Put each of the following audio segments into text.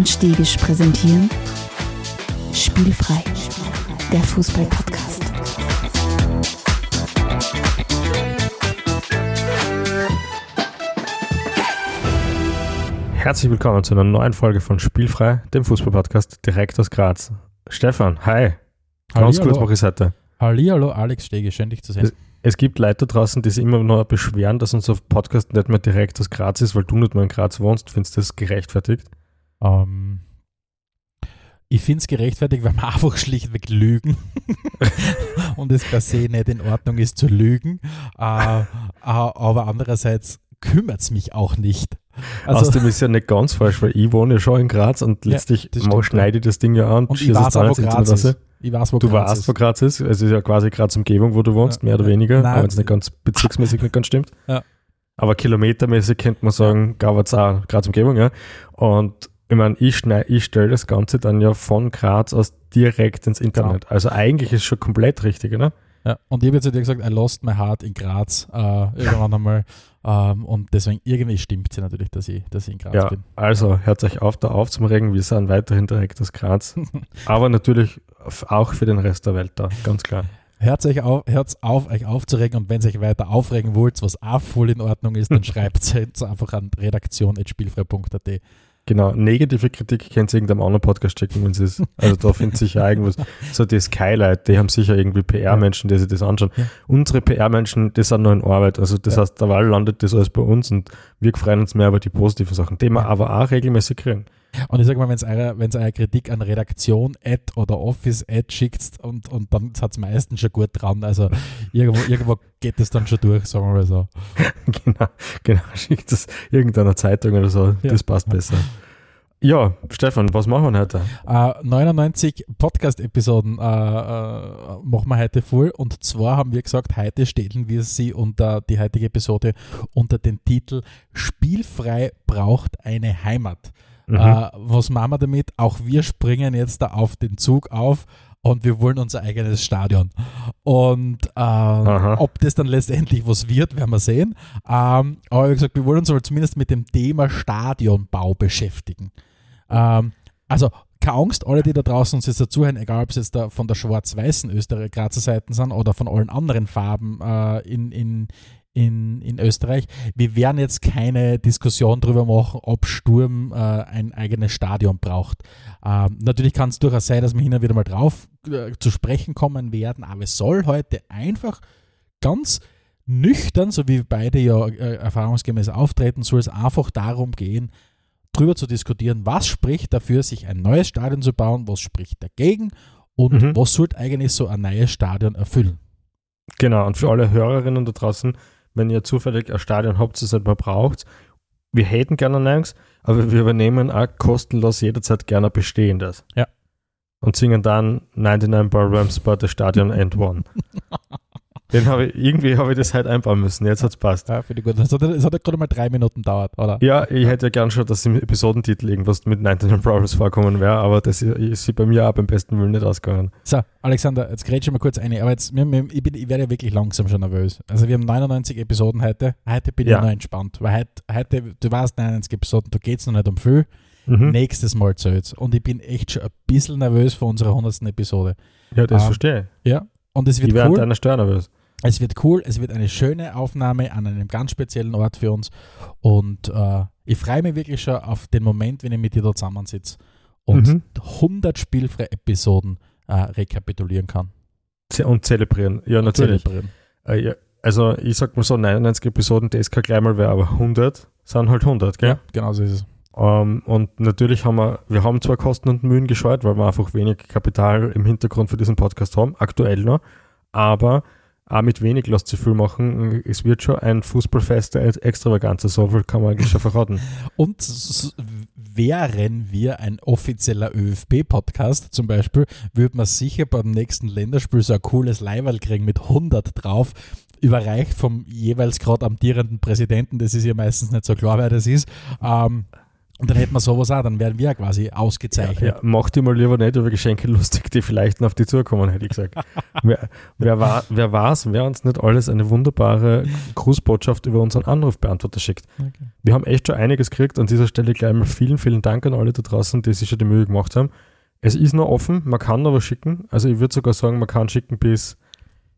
und Stegisch präsentieren Spielfrei, der Fußball-Podcast. Herzlich willkommen zu einer neuen Folge von Spielfrei, dem Fußball-Podcast direkt aus Graz. Stefan, hi. Ganz kurz mache ich heute. Hallihallo, Alex Stege, schön dich zu sehen. Es gibt Leute da draußen, die sich immer noch beschweren, dass unser Podcast nicht mehr direkt aus Graz ist, weil du nicht mehr in Graz wohnst. Findest du das gerechtfertigt? Ähm, ich finde es gerechtfertigt, weil wir einfach schlichtweg lügen und es per se nicht in Ordnung ist zu lügen. Äh, äh, aber andererseits kümmert es mich auch nicht. Also, Außerdem ist ja nicht ganz falsch, weil ich wohne ja schon in Graz und Ja, letztlich stimmt, schneide ich das Ding ja an und ich weiß auch, wo Graz ist. Ich weiß, wo Du Graz weißt, ist. wo Graz ist. Es ist ja quasi Graz Umgebung, wo du wohnst, Ja. mehr oder weniger, Nein. auch wenn es nicht ganz bezirksmäßig nicht ganz stimmt. Ja. Aber kilometermäßig könnte man sagen, Graz auch Graz Umgebung, ja. Und ich meine, ich, ich stelle das Ganze dann ja von Graz aus direkt ins Internet. Also eigentlich ist es schon komplett richtig, oder? Ja, und ich habe jetzt zu dir gesagt, I lost my heart in Graz äh, irgendwann einmal. Ähm, und deswegen irgendwie stimmt es ja natürlich, dass ich, dass ich in Graz Ja, bin. also hört euch auf, da aufzuregen. Wir sind weiterhin direkt aus Graz. Aber natürlich auch für den Rest der Welt da, ganz klar. Hört euch auf, hört's auf, euch aufzuregen und wenn ihr euch weiter aufregen wollt, was auch voll in Ordnung ist, dann schreibt es einfach an redaktion.spielfrei.at. Genau, negative Kritik könnt ihr irgendeinem anderen Podcast schicken, wenn es ist. Also da findet sicher irgendwas. So die Skylight, die haben sicher irgendwie PR-Menschen, die sich das anschauen. Ja. Unsere PR-Menschen, die sind noch in Arbeit. Also das Ja. heißt, derweil landet das alles bei uns und wir freuen uns mehr über die positiven Sachen, die wir Ja. aber auch regelmäßig kriegen. Und ich sage mal, wenn es eure, wenn's eure Kritik an Redaktion Ad oder Office Ad schickt und, und dann hat es meistens schon gut dran. Also irgendwo, irgendwo geht es dann schon durch, sagen wir mal so. genau, genau, schickt das irgendeiner Zeitung oder so, Ja. das passt besser. Ja, Stefan, was machen wir heute? Äh, 99 Podcast-Episoden äh, äh, machen wir heute voll und zwar haben wir gesagt, heute stellen wir sie unter die heutige Episode unter den Titel Spielfrei braucht eine Heimat. Mhm. Äh, was machen wir damit? Auch wir springen jetzt da auf den Zug auf und wir wollen unser eigenes Stadion. Und äh, ob das dann letztendlich was wird, werden wir sehen. Ähm, aber wie gesagt, wir wollen uns aber zumindest mit dem Thema Stadionbau beschäftigen. Ähm, also keine Angst, alle, die da draußen uns jetzt dazuhören, egal ob es jetzt da von der schwarz-weißen Österreich Grazer Seiten sind oder von allen anderen Farben äh, in, in, in, in Österreich, wir werden jetzt keine Diskussion darüber machen, ob Sturm äh, ein eigenes Stadion braucht. Ähm, natürlich kann es durchaus sein, dass wir hin und wieder mal drauf äh, zu sprechen kommen werden, aber es soll heute einfach ganz nüchtern, so wie beide ja äh, erfahrungsgemäß auftreten, soll es einfach darum gehen, drüber zu diskutieren, was spricht dafür, sich ein neues Stadion zu bauen, was spricht dagegen und Mhm. was sollte eigentlich so ein neues Stadion erfüllen. Genau, und für alle Hörerinnen da draußen, wenn ihr zufällig ein Stadion habt, das nicht mehr braucht, wir hätten gerne ein neues, aber wir übernehmen auch kostenlos jederzeit gerne bestehendes. Ja. Und singen dann 99 Ballrooms by the Stadion and One. Den habe ich, irgendwie habe ich das halt einbauen müssen, jetzt hat es passt. Ja, finde ich gut. Es hat, es hat ja gerade mal drei Minuten dauert, oder? Ja, ich hätte ja gern schon, dass im Episodentitel irgendwas mit 99 Problems vorkommen wäre, aber das ist bei mir auch beim besten Willen nicht ausgegangen. So, Alexander, jetzt grätsche ich mal kurz eine. Aber jetzt, wir, wir, ich, bin, ich werde ja wirklich langsam schon nervös. Also wir haben 99 Episoden heute. Heute bin Ja. ich noch entspannt. Weil heute, heute, du weißt, 99 Episoden, da geht es noch nicht um viel. Mhm. Nächstes Mal zählt's. Und ich bin echt schon ein bisschen nervös vor unserer 100. Episode. Ja, das Ähm, verstehe Ja. Und es ich. Ich wird wäre cool. deiner Steuer nervös. Es wird cool, es wird eine schöne Aufnahme an einem ganz speziellen Ort für uns und äh, ich freue mich wirklich schon auf den Moment, wenn ich mit dir da zusammensitze und Mhm. 100 spielfreie Episoden äh, rekapitulieren kann. Und zelebrieren. Ja, Und natürlich. zelebrieren. Äh, ja, also ich sag mal so, 99 Episoden, das kann gleich mal wer, aber 100 sind halt 100, gell? Ja, genau so ist es. Ähm, und natürlich haben wir, wir haben zwar Kosten und Mühen gescheut, weil wir einfach wenig Kapital im Hintergrund für diesen Podcast haben, aktuell noch, aber auch mit wenig lässt sich viel machen. Es wird schon ein Fußballfest der Extravaganza, so viel kann man eigentlich schon verraten. Und wären wir ein offizieller ÖFB-Podcast zum Beispiel, würde man sicher beim nächsten Länderspiel so ein cooles Leiberl kriegen mit 100 drauf, überreicht vom jeweils gerade amtierenden Präsidenten. Das ist ja meistens nicht so klar, wer das ist. Ähm, Und dann hätten wir sowas auch, dann wären wir quasi ausgezeichnet. Ja, mach dir mal lieber nicht über Geschenke lustig, die vielleicht noch auf die zukommen, hätte ich gesagt. wer, wer, war, wer wer uns nicht alles eine wunderbare Grußbotschaft über unseren Anrufbeantworter schickt. Okay. Wir haben echt schon einiges gekriegt. An dieser Stelle gleich mal vielen, vielen Dank an alle da draußen, die sich schon die Mühe gemacht haben. Es ist noch offen, man kann aber schicken. Also ich würde sogar sagen, man kann schicken bis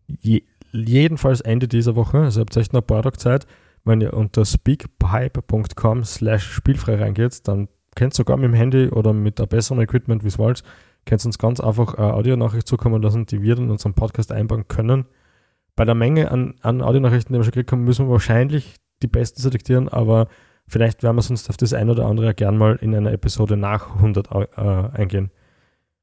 je, jedenfalls Ende dieser Woche. Also ihr habt echt noch ein paar Tage Zeit. Wenn ihr unter speakpipe.com slash spielfrei reingeht, dann könnt ihr sogar mit dem Handy oder mit einem besseren Equipment, wie es wollt, könnt ihr uns ganz einfach eine Audionachricht zukommen lassen, die wir in unseren Podcast einbauen können. Bei der Menge an, an Audionachrichten, die wir schon gekriegt haben, müssen wir wahrscheinlich die besten selektieren, aber vielleicht werden wir sonst auf das ein oder andere gern mal in einer Episode nach 100 äh, eingehen.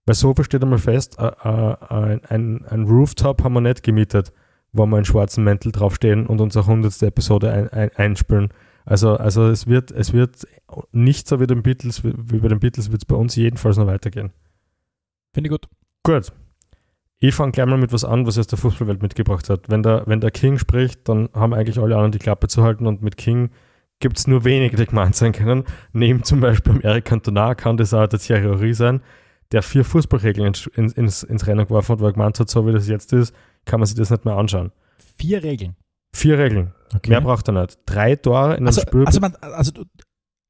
Weil so steht einmal fest, äh, äh, ein, ein Rooftop haben wir nicht gemietet, wo wir einen schwarzen Mäntel draufstehen und unsere 100. Episode ein, ein, einspielen. Also, also es wird, es wird nicht so wie, den Beatles, wie bei den Beatles, wird es bei uns jedenfalls noch weitergehen. Finde ich gut. Gut. Ich fange gleich mal mit was an, was aus der Fußballwelt mitgebracht hat. Wenn der, wenn der King spricht, dann haben eigentlich alle anderen die Klappe zu halten und mit King gibt es nur wenige, die gemeint sein können. Neben zum Beispiel dem Eric Cantona kann das auch der Thierry Henry sein, der vier Fußballregeln ins, ins, ins Rennen geworfen hat, weil er gemeint hat, so wie das jetzt ist, kann man sich das nicht mehr anschauen. Vier Regeln. Vier Regeln. Okay. Mehr braucht er nicht. Drei Tore in einem also, Spiel. also, man, also du-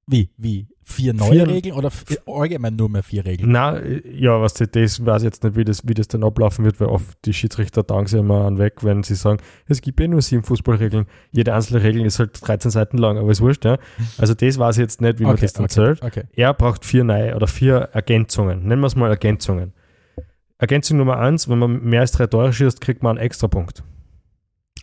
wie? Wie? Vier neue Vier- Regeln oder allgemein nur mehr vier Regeln? Na, ja, was das, das weiß ich jetzt nicht, wie das, wie das dann ablaufen wird, weil oft die Schiedsrichter tagen sich immer an weg, wenn sie sagen, es gibt eh nur sieben Fußballregeln. Jede einzelne Regel ist halt 13 Seiten lang, aber ist wurscht, ja. Also das weiß ich jetzt nicht, wie man das dann zählt. okay. Er braucht vier neue oder vier Ergänzungen. Nennen wir es mal Ergänzungen. Ergänzung Nummer eins, wenn man mehr als drei Tore schießt, kriegt man einen Extrapunkt.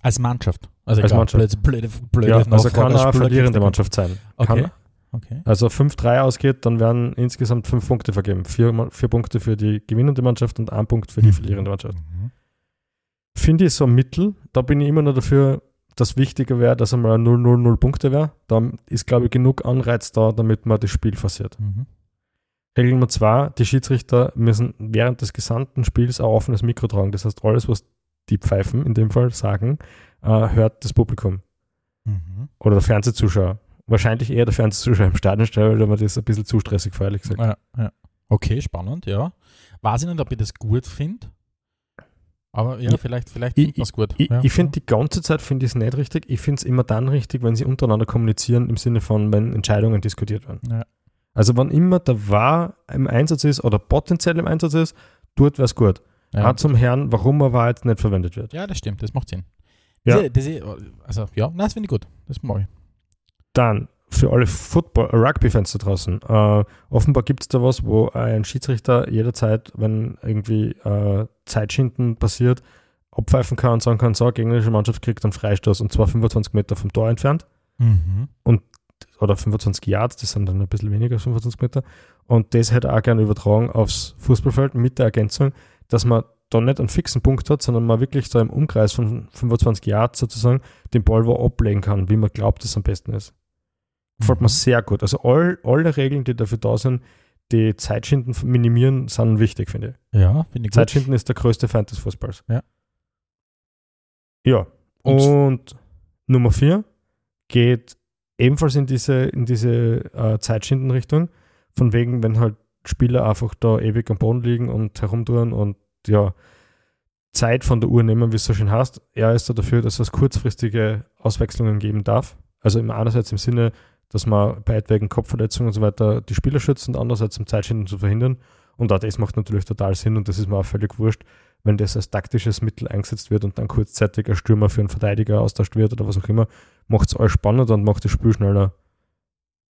Als Mannschaft. Also Als Mannschaft. Blöde, blöde, blöde Ja, also kann eine verlierende Mannschaft sein. Okay. Kann, Okay. also 5-3 ausgeht, dann werden insgesamt fünf Punkte vergeben. Vier, vier Punkte für die gewinnende Mannschaft und ein Punkt für die Mhm. verlierende Mannschaft. Mhm. Finde ich so mittel. Da bin ich immer noch dafür, dass wichtiger wäre, dass einmal 0-0-0 Punkte wäre. Da ist, glaube ich, genug Anreiz da, damit man das Spiel forciert. Mhm. Regel Nummer zwei, die Schiedsrichter müssen während des gesamten Spiels ein offenes Mikro tragen. Das heißt, alles, was die Pfeifen in dem Fall sagen, äh, hört das Publikum Mhm. oder der Fernsehzuschauer. Wahrscheinlich eher der Fernsehzuschauer im Stadion stellen, weil man das ein bisschen zu stressig war, ehrlich gesagt. Ja, ja. Okay, spannend, ja. Weiß ich nicht, ob ich das gut finde. Aber ja, Ja. vielleicht, vielleicht Ich- es gut. Ich, ja. ich finde, die ganze Zeit finde ich es nicht richtig. Ich finde es immer dann richtig, wenn sie untereinander kommunizieren, im Sinne von, wenn Entscheidungen diskutiert werden. Ja. Also, wann immer der War im Einsatz ist oder potenziell im Einsatz ist, dort wäre es gut. Ja. Auch zum Herrn, warum er war jetzt nicht verwendet wird. ja, das stimmt, das macht Sinn. Ja. Diese, diese, also, ja, nein, das finde ich gut. Das mache ich. Dann für alle Football, Rugby-Fans da draußen. Äh, offenbar gibt es da was, wo ein Schiedsrichter jederzeit, wenn irgendwie äh, Zeitschinden passiert, abpfeifen kann und sagen kann, so, gegnerische Mannschaft kriegt einen Freistoß und zwar 25 Meter vom Tor entfernt Mhm. Oder 25 Yards, das sind dann ein bisschen weniger als 25 Meter. Und das hätte auch gerne übertragen aufs Fußballfeld mit der Ergänzung, dass man da nicht einen fixen Punkt hat, sondern man wirklich so im Umkreis von 25 Yards sozusagen den Ball wo ablegen kann, wie man glaubt, dass es am besten ist. Gefällt mir Mhm. sehr gut. Also all, alle Regeln, die dafür da sind, die Zeitschinden minimieren, sind wichtig, finde ich. Ja, finde ich gut. Zeitschinden ist der größte Feind des Fußballs. Ja. Ja. Und- Und, Nummer vier geht ebenfalls in diese, in diese äh, Zeitschindenrichtung. Von wegen, wenn halt Spieler einfach da ewig am Boden liegen und herumtouren und ja, Zeit von der Uhr nehmen, wie es so schön heißt. Er ist da dafür, dass es kurzfristige Auswechslungen geben darf. Also im einerseits im Sinne, dass man bei etwaigen Kopfverletzungen und so weiter die Spieler schützt und andererseits um Zeitschinden zu verhindern. Und auch das macht natürlich total Sinn und das ist mir auch völlig wurscht, wenn das als taktisches Mittel eingesetzt wird und dann kurzzeitig ein Stürmer für einen Verteidiger austauscht wird oder was auch immer, macht es alles spannender und macht das Spiel schneller.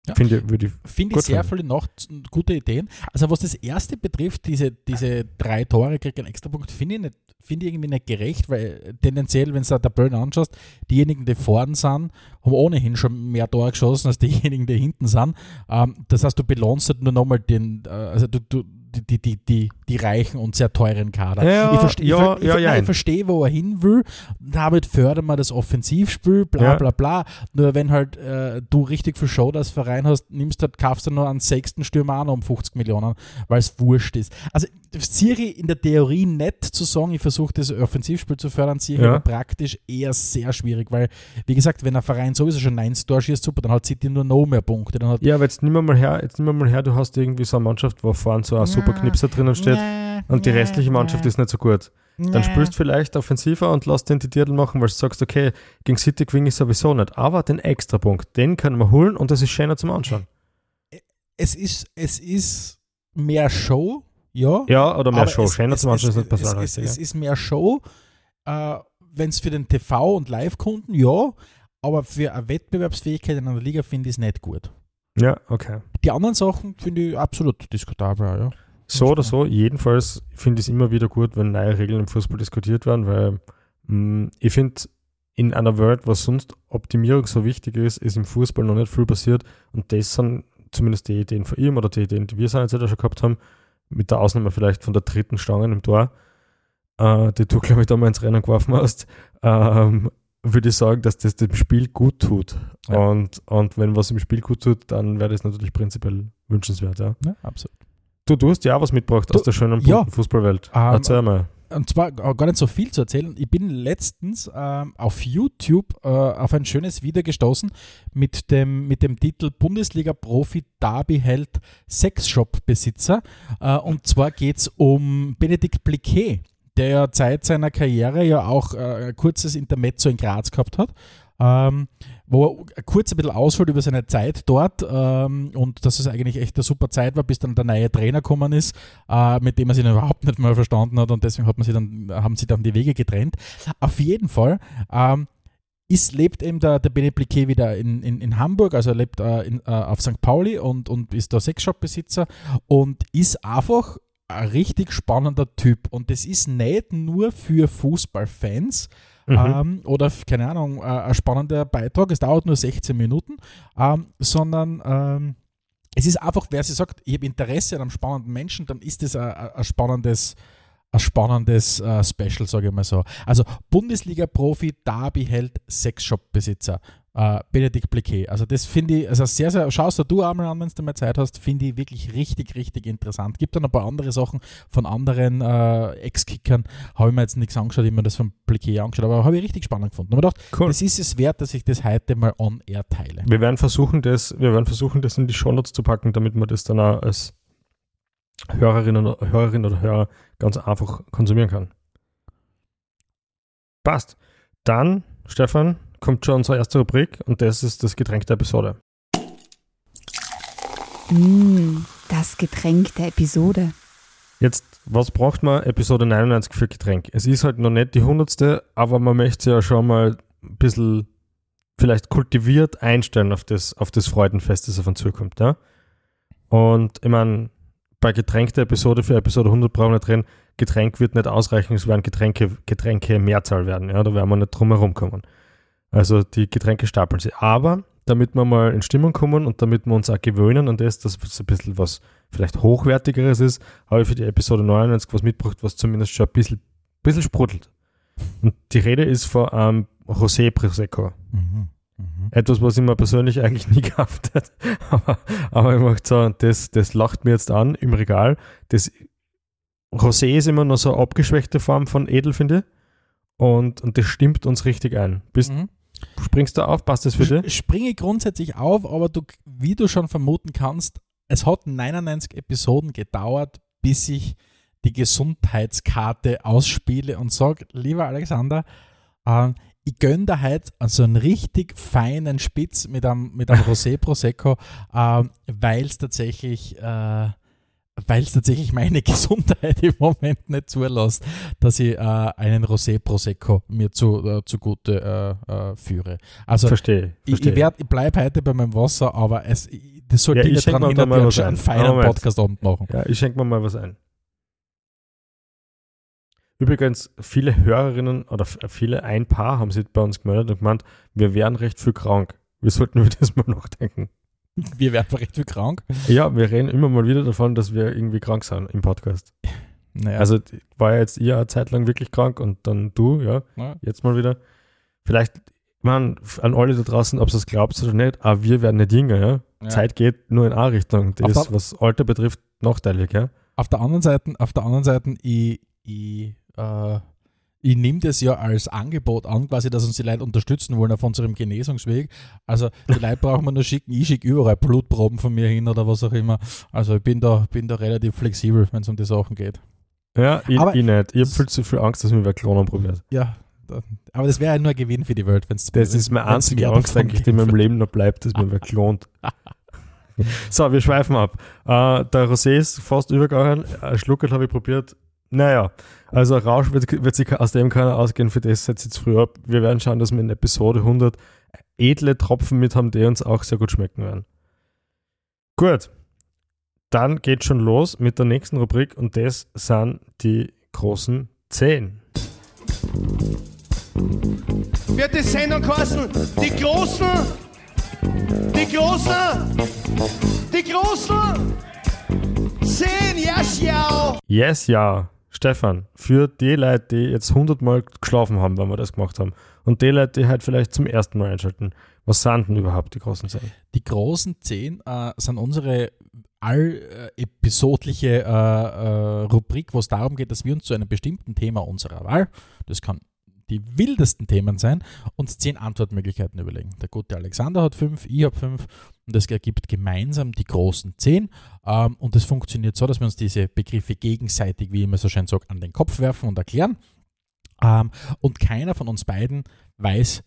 Ja. Finde ich. Finde ich sehr finden. viele noch gute Ideen. Also was das erste betrifft, diese, diese drei Tore kriegt einen Extrapunkt, finde ich, nicht- finde ich irgendwie nicht gerecht, weil tendenziell, wenn du der Tabellen anschaust, diejenigen, die vorn sind, haben ohnehin schon mehr Tore geschossen als diejenigen, die hinten sind. Ähm, das heißt, du belohnst halt nur nochmal den, äh, also du, du, die, die, die, die reichen und sehr teuren Kader. Ja, ich verstehe, ja, ja, ich, ja. nein, ich verstehe, wo er hin will. Damit fördern wir das Offensivspiel, bla bla bla. Nur wenn halt äh, du richtig viel Show als Verein hast, nimmst halt, kaufst du nur einen sechsten Stürmer an um 50 Millionen, weil es wurscht ist. Also Siri in der Theorie nett zu sagen, ich versuche das Offensivspiel zu fördern, Siri Ja. praktisch eher sehr schwierig, weil, wie gesagt, wenn ein Verein sowieso schon 9 Tor schießt, super, dann hat City nur noch mehr Punkte. Ja, aber jetzt nimm mal her, jetzt nimm mal her, du hast irgendwie so eine Mannschaft, wo vorne so ein super Knipser drinnen steht und die restliche Mannschaft ist nicht so gut. Dann spielst du vielleicht offensiver und lass den die Titel machen, weil du sagst, okay, gegen City gewinne ich sowieso nicht. Aber den Extrapunkt, den können wir holen und das ist schöner zum Anschauen. es ist, es ist mehr Show, ja. Ja, oder mehr Show. es- schöner es- zum Anschauen es, ist nicht es, besser. es, es ist mehr Show, äh, wenn es für den TV- und Live-Kunden, ja, aber für eine Wettbewerbsfähigkeit in einer Liga finde ich es nicht gut. Ja, okay. Die anderen Sachen finde ich absolut diskutabel, ja. So oder so, jedenfalls finde ich es immer wieder gut, wenn neue Regeln im Fußball diskutiert werden, weil mh, ich finde, in einer Welt, wo sonst Optimierung so wichtig ist, ist im Fußball noch nicht viel passiert und das sind zumindest die Ideen von ihm oder die Ideen, die wir seinerzeit schon gehabt haben, mit der Ausnahme vielleicht von der dritten Stange im Tor, äh, die du, glaube ich, da mal ins Rennen geworfen hast, ähm, würde ich sagen, dass das dem Spiel gut tut. Ja. Und, und wenn was im Spiel gut tut, dann wäre das natürlich prinzipiell wünschenswert. Ja. ja absolut. Du, du hast ja auch was mitgebracht Du- aus der schönen ja. Fußballwelt. Ähm, Erzähl mal. Und zwar gar nicht so viel zu erzählen. Ich bin letztens ähm, auf YouTube äh, auf ein schönes Video gestoßen mit dem, mit dem Titel Bundesliga-Profi Derby hält Sexshop-Besitzer. Äh, und zwar geht es um Benedikt Bliquet, der ja Zeit seiner Karriere ja auch äh, ein kurzes Intermezzo in Graz gehabt hat. Ähm, wo er kurz ein bisschen ausholt über seine Zeit dort ähm, und dass es eigentlich echt eine super Zeit war, bis dann der neue Trainer gekommen ist, äh, mit dem er sich überhaupt nicht mehr verstanden hat und deswegen hat man sie dann, haben sie dann die Wege getrennt. Auf jeden Fall ähm, ist, lebt eben der, der Bene Bliquet wieder in, in, in Hamburg, also er lebt äh, in, äh, auf St. Pauli und, und ist da Sexshop-Besitzer und ist einfach ein richtig spannender Typ. Und das ist nicht nur für Fußballfans, Mhm. ähm, oder keine Ahnung, äh, ein spannender Beitrag. Es dauert nur 16 Minuten, ähm, sondern ähm, es ist einfach, wer sich sagt, ich habe Interesse an einem spannenden Menschen, dann ist es ein, spannendes, ein spannendes äh, Special, sage ich mal so. Also Bundesliga-Profi, Derby hält Sexshop-Besitzer. Äh, Benedikt Bliquet. Also das finde ich, also sehr, sehr, schaust du einmal an, wenn du mal Zeit hast, finde ich wirklich richtig, richtig interessant. Gibt dann ein paar andere Sachen von anderen äh, Ex-Kickern, habe ich mir jetzt nichts angeschaut, ich mir das von Bliquet angeschaut, aber habe ich richtig spannend gefunden. Aber gedacht, Cool. das ist es wert, dass ich das heute mal on air teile. Wir werden versuchen, das, wir werden versuchen, das in die Shownotes zu packen, damit man das dann auch als Hörerin oder, Hörerin oder Hörer ganz einfach konsumieren kann. Passt. Dann, Stefan, kommt schon unsere erste Rubrik und das ist das Getränk der Episode. Mm, das Getränk der Episode. Jetzt, was braucht man Episode 99 für Getränk? Es ist halt noch nicht die hundertste, aber man möchte ja schon mal ein bisschen vielleicht kultiviert einstellen auf das, auf das Freudenfest, das auf uns zukommt. Ja? Und ich meine, bei Getränk der Episode für Episode 100 brauchen wir nicht reden, Getränk wird nicht ausreichen, es werden Getränke, Getränke Mehrzahl werden. Ja? Da werden wir nicht drum herum kommen. Also die Getränke stapeln sich. Aber damit wir mal in Stimmung kommen und damit wir uns auch gewöhnen an das, dass es ein bisschen was vielleicht Hochwertigeres ist, habe ich für die Episode 99 was mitgebracht, was zumindest schon ein bisschen, bisschen sprudelt. Und die Rede ist von einem Rosé Prosecco. Mhm. Mhm. Etwas, was ich mir persönlich eigentlich nie gehabt hätte. Aber, aber ich möchte sagen, das, das lacht mir jetzt an im Regal. Das Rosé ist immer noch so eine abgeschwächte Form von Edel, finde ich. Und, und das stimmt uns richtig ein. Bist, Mhm. Springst du auf? Passt das für dich? Sch- Springe grundsätzlich auf, aber du, wie du schon vermuten kannst, es hat 99 Episoden gedauert, bis ich die Gesundheitskarte ausspiele und sage, lieber Alexander, ähm, ich gönne dir heute so einen richtig feinen Spitz mit einem, mit einem Rosé Prosecco, ähm, weil es tatsächlich, äh, weil es tatsächlich meine Gesundheit im Moment nicht zulässt, dass ich äh, einen Rosé Prosecco mir zu, äh, zugute äh, äh, führe. Also Verstehe. ich, verstehe. ich, werd- ich bleibe heute bei meinem Wasser, aber es, ich- das sollte Ja, ich ich nicht da hindern, mal was einen ein. feinen. Podcast-Abend machen. Ja, ich schenke mir mal was ein. Übrigens, viele Hörerinnen oder viele, ein Paar haben sich bei uns gemeldet und gemeint, wir wären recht viel krank. Wir sollten über das mal nachdenken. Wir werden recht viel krank. Ja, wir reden immer mal wieder davon, dass wir irgendwie krank sind im Podcast. Naja, Also war ja jetzt ihr eine Zeit lang wirklich krank und dann du, ja, ja. jetzt mal wieder. Vielleicht, man, an alle da draußen, ob ihr es glaubt oder nicht, aber wir werden nicht jünger, ja. Ja. Zeit geht nur in eine Richtung. Auf Das ist, was Alter betrifft, nachteilig, ja. Auf der anderen Seite, auf der anderen Seite, ich, ich, äh, ich nehme das ja als Angebot an, quasi, dass uns die Leute unterstützen wollen auf unserem Genesungsweg. Also die Leute brauchen wir nur schicken, ich schicke überall Blutproben von mir hin oder was auch immer. Also ich bin da, bin da relativ flexibel, wenn es um die Sachen geht. Ja, ich, Aber- ich nicht. Ich habe viel zu viel Angst, dass mir wer klonen probiert. Ja, da, aber das wäre ja nur ein Gewinn für die Welt, wenn es Das ist meine einzige Angst eigentlich, die in meinem Leben noch bleibt, dass mir wer klont. so, wir schweifen ab. Äh, der Rosé ist fast übergegangen. Ein Schluckel habe ich probiert. Naja, also Rausch wird, wird sich aus dem keiner ausgehen, für das setzt jetzt früher ab. Wir werden schauen, dass wir in Episode 100 edle Tropfen mit haben, die uns auch sehr gut schmecken werden. Gut, dann geht schon los mit der nächsten Rubrik und das sind die großen 10. wird die Sendung kosten. Die Großen, die Großen, die Großen. Zehn, ja, schau. Yes, ja. Stefan, für die Leute, die jetzt 100 Mal geschlafen haben, wenn wir das gemacht haben, und die Leute, die halt vielleicht zum ersten Mal einschalten, was sind denn überhaupt die großen Zehn? Die großen zehn äh, sind unsere all-episodliche äh, äh, Rubrik, wo es darum geht, dass wir uns zu einem bestimmten Thema unserer Wahl, das kann die wildesten Themen sein, uns zehn Antwortmöglichkeiten überlegen. Der gute Alexander hat fünf, ich habe fünf und das ergibt gemeinsam die großen zehn. Ähm, und das funktioniert so, dass wir uns diese Begriffe gegenseitig, wie ich immer so schön sage, an den Kopf werfen und erklären. Ähm, und keiner von uns beiden weiß,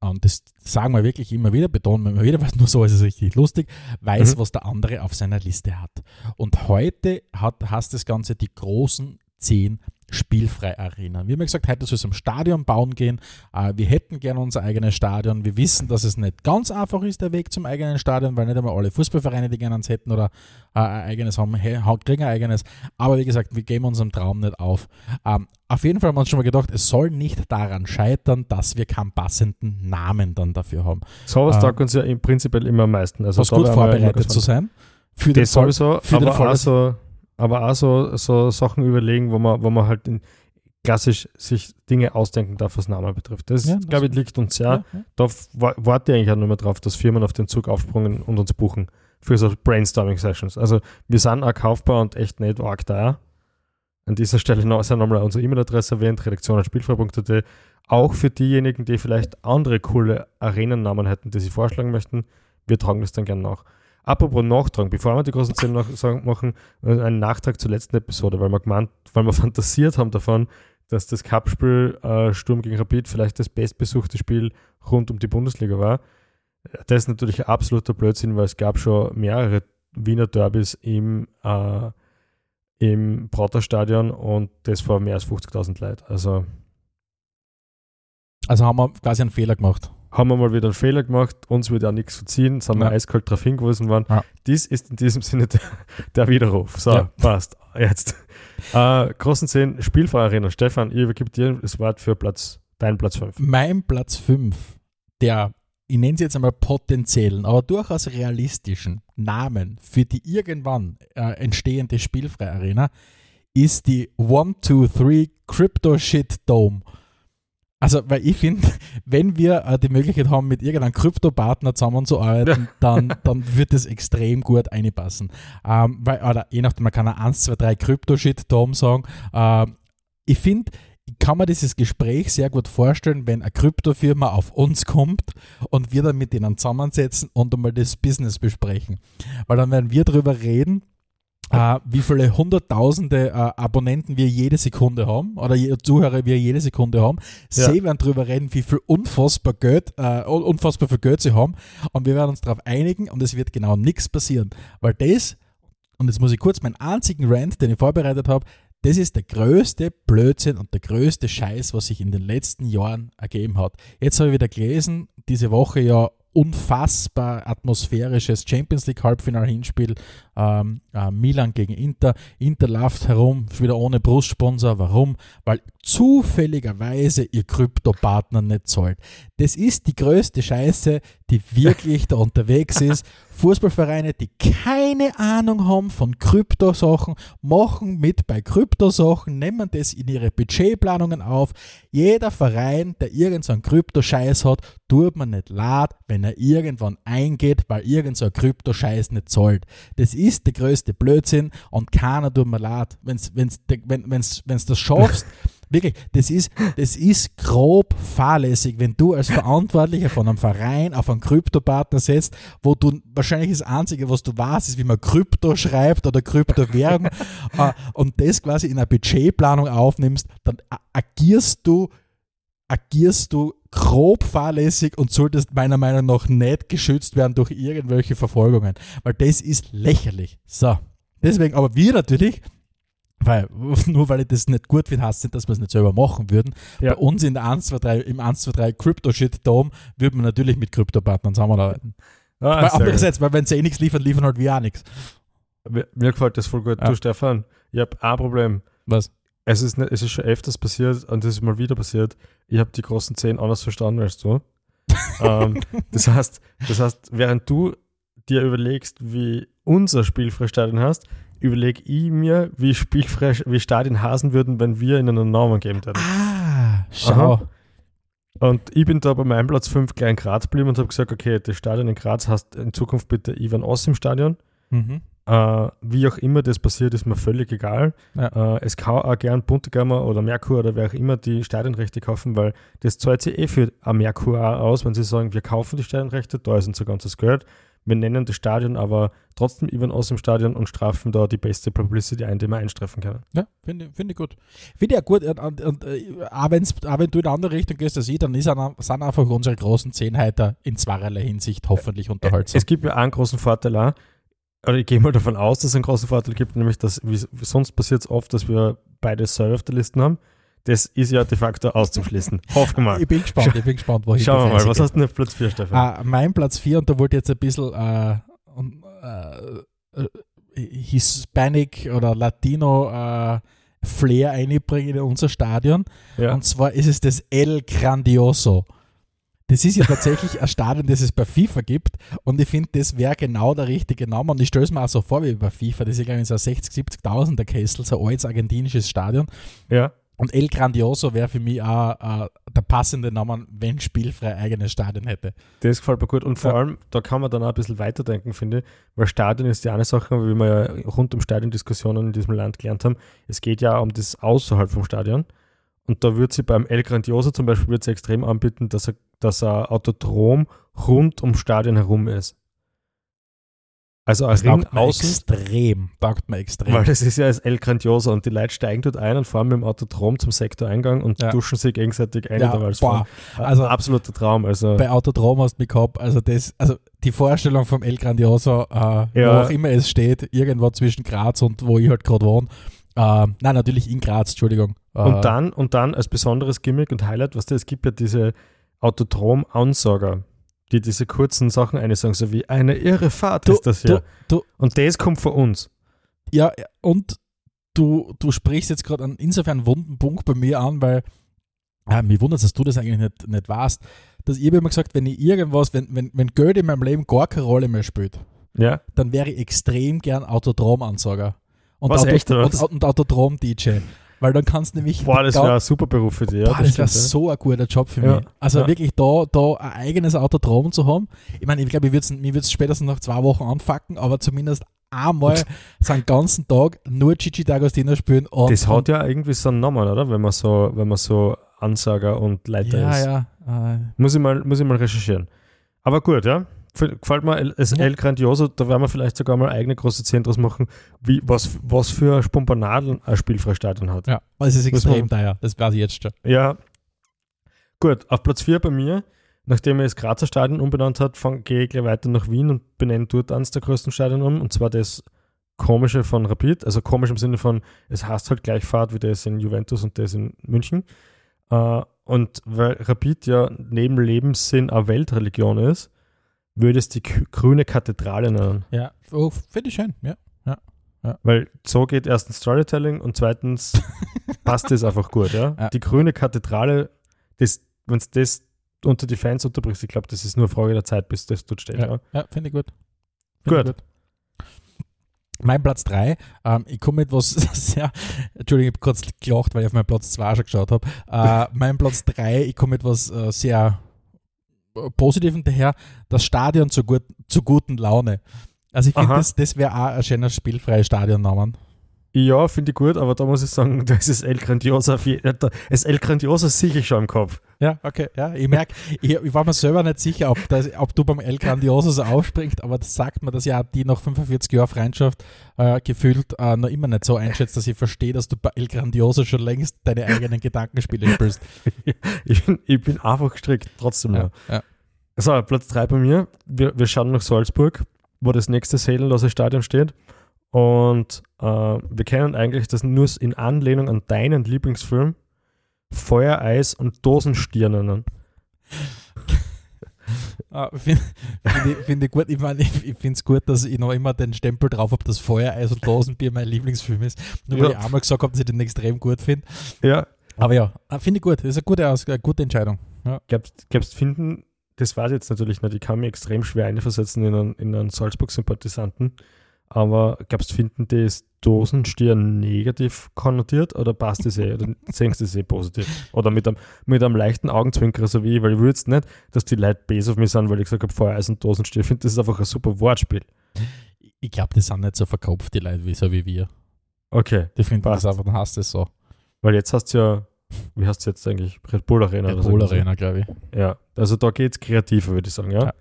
und das sagen wir wirklich immer wieder, betonen wir immer wieder, weil nur so ist es richtig lustig, weiß, Mhm. was der andere auf seiner Liste hat. Und heute hat, hast das Ganze die großen zehn Spielfrei-Arenen. Wir haben ja gesagt, heute soll es um Stadion bauen gehen. Äh, wir hätten gerne unser eigenes Stadion. Wir wissen, dass es nicht ganz einfach ist, der Weg zum eigenen Stadion, weil nicht einmal alle Fußballvereine, die gerne eins hätten oder äh, ein eigenes haben, kriegen ein eigenes. Aber wie gesagt, wir geben unserem Traum nicht auf. Ähm, auf jeden Fall haben wir uns schon mal gedacht, es soll nicht daran scheitern, dass wir keinen passenden Namen dann dafür haben. Sowas Ähm, taugt uns ja im Prinzipiell immer am meisten. Also was gut vorbereitet zu sein. Für den Das Fall, sowieso, für den aber, Fall, auch dass- so, aber auch so, so Sachen überlegen, wo man, wo man halt in, klassisch sich Dinge ausdenken darf, was Namen betrifft. Das, Ja, das- glaube ich, liegt uns sehr. ja. Da f- wa- warte ich eigentlich auch nur mehr drauf, dass Firmen auf den Zug aufsprungen und uns buchen für so Brainstorming-Sessions. Also wir sind auch kaufbar und echt nicht arg da. An dieser Stelle noch, sei nochmal unsere E-Mail-Adresse erwähnt, redaktion.spielfrei.at. Auch für diejenigen, die vielleicht andere coole Arenennamen hätten, die sie vorschlagen möchten, wir tragen das dann gerne nach. Apropos Nachtragen, bevor wir die großen Zähne machen, äh, einen Nachtrag zur letzten Episode, weil wir, gemeint, weil wir fantasiert haben davon, dass das Cup-Spiel äh, Sturm gegen Rapid vielleicht das bestbesuchte Spiel rund um die Bundesliga war. Das ist natürlich ein absoluter Blödsinn, weil es gab schon mehrere Wiener Derbys im, äh, im Praterstadion und das vor mehr als 50.000 Leuten. Also Also haben wir quasi einen Fehler gemacht. Haben wir mal wieder einen Fehler gemacht, uns wird auch nichts verziehen, sind wir Ja. eiskalt darauf hingewiesen worden. Ja. Dies ist in diesem Sinne der, der Widerruf. So, Ja. passt. Jetzt. Äh, großen 10 Spielfreie Arena. Stefan, ich übergebe dir das Wort für Platz, deinen Platz 5. Mein Platz 5, der, ich nenne es jetzt einmal potenziellen, aber durchaus realistischen Namen für die irgendwann äh, entstehende Spielfrei-Arena ist die 123 Crypto Shit Dome. Also, weil ich finde, wenn wir äh, die Möglichkeit haben, mit irgendeinem Krypto-Partner zusammenzuarbeiten, dann, dann wird das extrem gut einpassen. Ähm, weil, oder je nachdem, man kann ein 1, 2, 3 Crypto-Shit-Dome sagen. Ähm, ich finde, ich kann mir dieses Gespräch sehr gut vorstellen, wenn eine Kryptofirma auf uns kommt und wir dann mit denen zusammensetzen und einmal das Business besprechen. Weil dann werden wir darüber reden, äh, wie viele hunderttausende äh, Abonnenten wir jede Sekunde haben oder je, Zuhörer wir jede Sekunde haben. Ja. Sie werden darüber reden, wie viel unfassbar Geld, äh, un- unfassbar viel Geld sie haben und wir werden uns darauf einigen und es wird genau nichts passieren. Weil das, und jetzt muss ich kurz meinen einzigen Rant, den ich vorbereitet habe, das ist der größte Blödsinn und der größte Scheiß, was sich in den letzten Jahren ergeben hat. Jetzt habe ich wieder gelesen, diese Woche ja unfassbar atmosphärisches Champions League Halbfinal-Hinspiel. Ähm, äh, Milan gegen Inter. Inter läuft herum, wieder ohne Brustsponsor. Warum? Weil zufälligerweise ihr Kryptopartner nicht zahlt. Das ist die größte Scheiße, die wirklich da unterwegs ist. Fußballvereine, die keine Ahnung haben von Kryptosachen, machen mit bei Kryptosachen, nehmen das in ihre Budgetplanungen auf. Jeder Verein, der irgendeinen Kryptoscheiß hat, tut man nicht leid, wenn er irgendwann eingeht, weil irgendein Kryptoscheiß nicht zahlt. Das ist der größte Blödsinn und keiner tut mir leid. Wenn's, wenn's, wenn wenn's, wenn's das schaffst, Wirklich, das ist, das ist grob fahrlässig, wenn du als Verantwortlicher von einem Verein auf einen Kryptopartner setzt, wo du wahrscheinlich das Einzige, was du weißt, ist, wie man Krypto schreibt oder Kryptowährung äh, und das quasi in einer Budgetplanung aufnimmst, dann agierst du, agierst du grob fahrlässig und solltest meiner Meinung nach nicht geschützt werden durch irgendwelche Verfolgungen, weil das ist lächerlich. So. Deswegen, aber wir natürlich, weil, nur weil ich das nicht gut finde, heißt nicht, dass wir es nicht selber machen würden. Ja. Bei uns in der 1, 2, 3, im 1, 2, 3 Crypto-Shit-Dome würden wir natürlich mit Krypto-Partnern zusammenarbeiten. Ah, weil andererseits, weil wenn sie eh nichts liefern, liefern halt wir auch nichts. mir, mir gefällt das voll gut. Ja. Du, Stefan, ich habe ein Problem. Was? Es ist, nicht, es ist schon öfters passiert und es ist mal wieder passiert. Ich habe die großen 10 anders verstanden als du. ähm, das, heißt, das heißt, während du dir überlegst, wie unser Spielfreistadion hast, überlege ich mir, wie spielfrei, wie Stadien hasen würden, wenn wir ihnen einen Namen geben würden. Ah, schau. Aha. Und ich bin da bei meinem Platz 5 gleich in Graz geblieben und habe gesagt, okay, das Stadion in Graz heißt in Zukunft bitte Ivan Oss im Stadion. Mhm. Äh, wie auch immer das passiert, ist mir völlig egal. Ja. Äh, es kann auch gern Buntegammer oder Merkur oder wer auch immer die Stadionrechte kaufen, weil das zahlt sich eh für ein Merkur auch aus, wenn sie sagen, wir kaufen die Stadionrechte, da ist unser ganzes Geld. Wir nennen das Stadion aber trotzdem Ivan aus dem Stadion und strafen da die beste Publicity ein, die wir einstreffen können. Ja, finde find ich gut. Finde ich ja gut. Und, und, und, äh, auch, wenn's, auch wenn du in eine andere Richtung gehst als ich, dann ist, sind einfach unsere großen Zehnheiter in zweierlei Hinsicht hoffentlich unterhaltsam. Es gibt ja einen großen Vorteil auch, oder ich gehe mal davon aus, dass es einen großen Vorteil gibt, nämlich dass, wie, sonst passiert es oft, dass wir beide selber auf der Liste haben. Das ist ja de facto auszuschließen. Hoffen wir mal. ich bin gespannt, ich bin gespannt, wohin Schauen wir mal, was hast du denn auf Platz 4, Stefan? Ah, mein Platz 4, und da wollte ich jetzt ein bisschen äh, äh, Hispanic oder Latino Flair einbringen in unser Stadion. ja. Und zwar ist es das El Grandioso. Das ist ja tatsächlich ein Stadion, das es bei FIFA gibt. Und ich finde, das wäre genau der richtige Name. Und ich stelle es mir auch so vor wie bei FIFA. Das ist ja, glaube ich, so ein 60.000, 70.000 der Kessel, so ein altes argentinisches Stadion. ja. Und El Grandioso wäre für mich auch äh, der passende Name, wenn spielfrei eigenes Stadion hätte. Das gefällt mir gut. Und vor Ja. allem, da kann man dann auch ein bisschen weiterdenken, finde ich, weil Stadion ist die eine Sache, wie wir ja rund um Stadiondiskussionen in diesem Land gelernt haben. Es geht ja um das außerhalb vom Stadion. Und da wird sie beim El Grandioso zum Beispiel wird sie extrem anbieten, dass er, dass ein Autodrom rund ums Stadion herum ist. Also ein Das Ring außen, extrem. Taugt mir extrem. weil das ist ja das El Grandioso und die Leute steigen dort ein und fahren mit dem Autodrom zum Sektoreingang und Ja. duschen sich gegenseitig ein ja, als boah, also- absoluter Traum. Also bei Autodrom hast du mich gehabt, also das, also die Vorstellung vom El Grandioso, äh, Ja. wo auch immer es steht, irgendwo zwischen Graz und wo ich halt gerade wohne. Äh, nein, natürlich in Graz, Entschuldigung. Äh, Und dann, und dann als besonderes Gimmick und Highlight, was es gibt ja diese Autodrom-Ansager, die diese kurzen Sachen einsagen, so wie eine irre Fahrt du, ist das hier. du, du, und das kommt von uns. ja, und du, du sprichst jetzt gerade einen insofern einen wunden Punkt bei mir an, weil äh, mich wundert dass du das eigentlich nicht, nicht weißt. Dass ich habe immer gesagt, wenn ich irgendwas, wenn, wenn, wenn Geld in meinem Leben gar keine Rolle mehr spielt, Ja, dann wäre ich extrem gern Autodrom-Ansager. Und, Was, echt, was? und, und Autodrom-DJ. Weil dann kannst du nämlich. boah, das wäre ein super Beruf für dich. Ja, Boah, das wäre so ein guter Job für Ja, mich. Also ja. wirklich da, da ein eigenes Autodrom zu haben. Ich meine, ich glaube, ich wird es spätestens nach zwei Wochen anfacken, aber zumindest einmal so einen ganzen Tag nur Gigi D'Agostino spielen. Und, Das hat ja irgendwie so einen Namen, oder? Wenn man so, wenn man so Ansager und Leiter ja, ist. ja. Äh, Muss, ich mal, muss ich mal recherchieren. Aber gut, ja. Gefällt mir das Ja. El Grandioso, da werden wir vielleicht sogar mal eigene große draus machen, wie, was, was für Spompanadeln ein Spielfreistadion hat. ja, es ist extrem teuer. Das weiß ich jetzt schon. Ja. Gut, auf Platz 4 bei mir, nachdem er das Grazer Stadion umbenannt hat, gehe ich gleich weiter nach Wien und benenne dort eines der größten Stadien um, und zwar das komische von Rapid, also komisch im Sinne von, es heißt halt gleich Fahrt wie das in Juventus und das in München. Äh, und weil Rapid ja neben Lebenssinn eine Weltreligion ist, würde es die grüne Kathedrale nennen. Ja, oh, finde ich schön, ja. Weil so geht erstens Storytelling und zweitens passt es einfach gut, ja. Ja. Die grüne Kathedrale, das, wenn du das unter die Fans unterbrichst, ich glaube, das ist nur Frage der Zeit, bis das dort steht. Ja. Ja, ja finde ich gut. Find Gut. ich Mein Platz 3, ähm, ich komme mit was sehr, Entschuldigung, ich habe kurz gelacht, weil ich auf meinen Platz 2 schon geschaut habe. Äh, mein Platz 3, ich komme mit was äh, sehr Positivem daher, das Stadion zur, gut, zur guten Laune. Also ich finde, das, das wäre auch ein schöner spielfreies Stadionnamen. Ja, finde ich gut, aber da muss ich sagen, da ist das El Grandiosa, auf je- äh, das El Grandiosa sicher schon im Kopf. Ja, okay, ja, ich merke, ich, ich war mir selber nicht sicher, ob, das, ob du beim El Grandioso so aufspringst, aber das sagt mir, dass ja die nach 45 Jahren Freundschaft äh, gefühlt äh, noch immer nicht so einschätzt, dass ich verstehe, dass du bei El Grandioso schon längst deine eigenen Gedankenspiele spielst. Ich bin, ich bin einfach gestrickt, trotzdem noch. ja. So, Platz 3 bei mir. Wir, wir schauen nach Salzburg, wo das nächste seelenlose Stadion steht. Und äh, wir kennen eigentlich das nur in Anlehnung an deinen Lieblingsfilm Feuer, Eis und Dosenstirnen. Ah, Finde find ich, find ich gut. Ich meine, ich, ich finde es gut, dass ich noch immer den Stempel drauf habe, dass Feuereis und Dosenbier mein Lieblingsfilm ist. Nur weil Ja. ich einmal gesagt habe, dass ich den extrem gut finde. Ja, Aber ja, ah, finde ich gut. Das ist eine gute, eine gute Entscheidung. glaubst glaubst finden, das weiß ich jetzt natürlich nicht, ich kann mich extrem schwer einversetzen in einen, in einen Salzburg-Sympathisanten, aber glaubst finden das Dosenstirn negativ konnotiert oder passt das eh oder sehen sie das eh positiv? Oder mit einem, mit einem leichten Augenzwinker, so wie ich, weil ich würde jetzt nicht, dass die Leute böse auf mich sind, weil ich gesagt habe, Feuer, Eis und Dosenstirn. Ich finde, das ist einfach ein super Wortspiel. Ich- glaube, die sind nicht so verkopft, die Leute, wie, so wie wir. Okay, Die finden Passt. das einfach, dann hast du es so. weil jetzt hast du ja, wie heißt es jetzt eigentlich? Red Bull Arena Red oder so. Bull Arena, glaube ich. Ja, also da geht es kreativer, würde ich sagen, ja. Ja.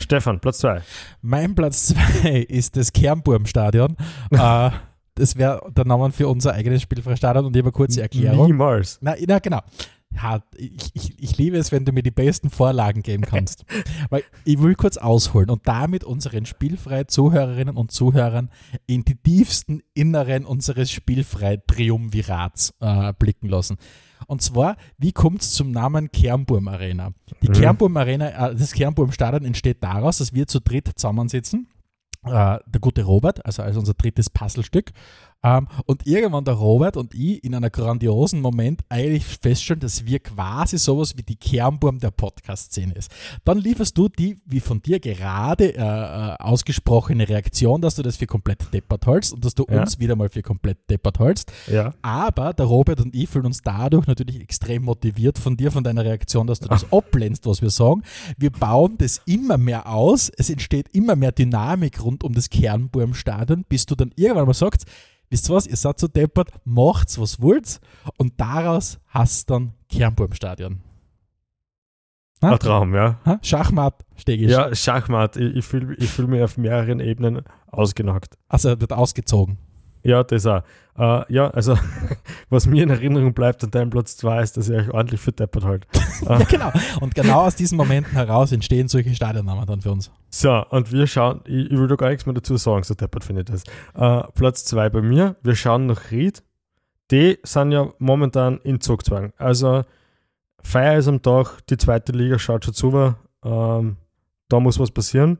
Stefan, Platz 2. Mein Platz 2 ist das Kernburmstadion. äh, das wäre der Name für unser eigenes spielfreies Stadion und ich habe eine kurze Erklärung. Niemals. Na, na genau. Ja, ich, ich, ich liebe es, wenn du mir die besten Vorlagen geben kannst. Weil ich will kurz ausholen und damit unseren spielfreien Zuhörerinnen und Zuhörern in die tiefsten Inneren unseres spielfrei Triumvirats äh, blicken lassen. Und zwar, wie kommt es zum Namen Kernburm Arena? Die Mhm. Kernburm Arena, äh, das Kernburm Stadion entsteht daraus, dass wir zu dritt zusammensitzen. Äh, der gute Robert, also als unser drittes Puzzlestück. Ähm, und irgendwann der Robert und ich in einer grandiosen Moment eigentlich feststellen, dass wir quasi sowas wie die Kernburm der Podcast-Szene ist. Dann lieferst du die, wie von dir gerade äh, äh, ausgesprochene Reaktion, dass du das für komplett deppert hältst und dass du Ja. uns wieder mal für komplett deppert hältst. Ja. Aber der Robert und ich fühlen uns dadurch natürlich extrem motiviert von dir, von deiner Reaktion, dass du das ablehnst, was wir sagen. Wir bauen das immer mehr aus. Es entsteht immer mehr Dynamik rund um das Kernburmstadion, bis du dann irgendwann mal sagst, wisst ihr was, ihr seid so deppert, macht's, was wollt. Und daraus hast du dann Kernburmstadion. Ha? Ein Traum, ja. Ha? Schachmatt, Stegisch. Ja, Schachmatt. Ich, ich fühle ich fühl mich auf mehreren Ebenen ausgenockt. Also wird ausgezogen. Ja, das auch. Äh, ja, also, was mir in Erinnerung bleibt an deinem Platz 2 ist, dass ihr euch ordentlich verdeppert halt. Ja, genau. Und genau aus diesen Momenten heraus entstehen solche Stadionnamen dann für uns. So, und wir schauen, ich, ich will da gar nichts mehr dazu sagen, so deppert finde ich das. Äh, Platz 2 bei mir, wir schauen nach Ried. Die sind ja momentan in Zugzwang. Also, Feier ist am Tag, die zweite Liga schaut schon zu, ähm, da muss was passieren.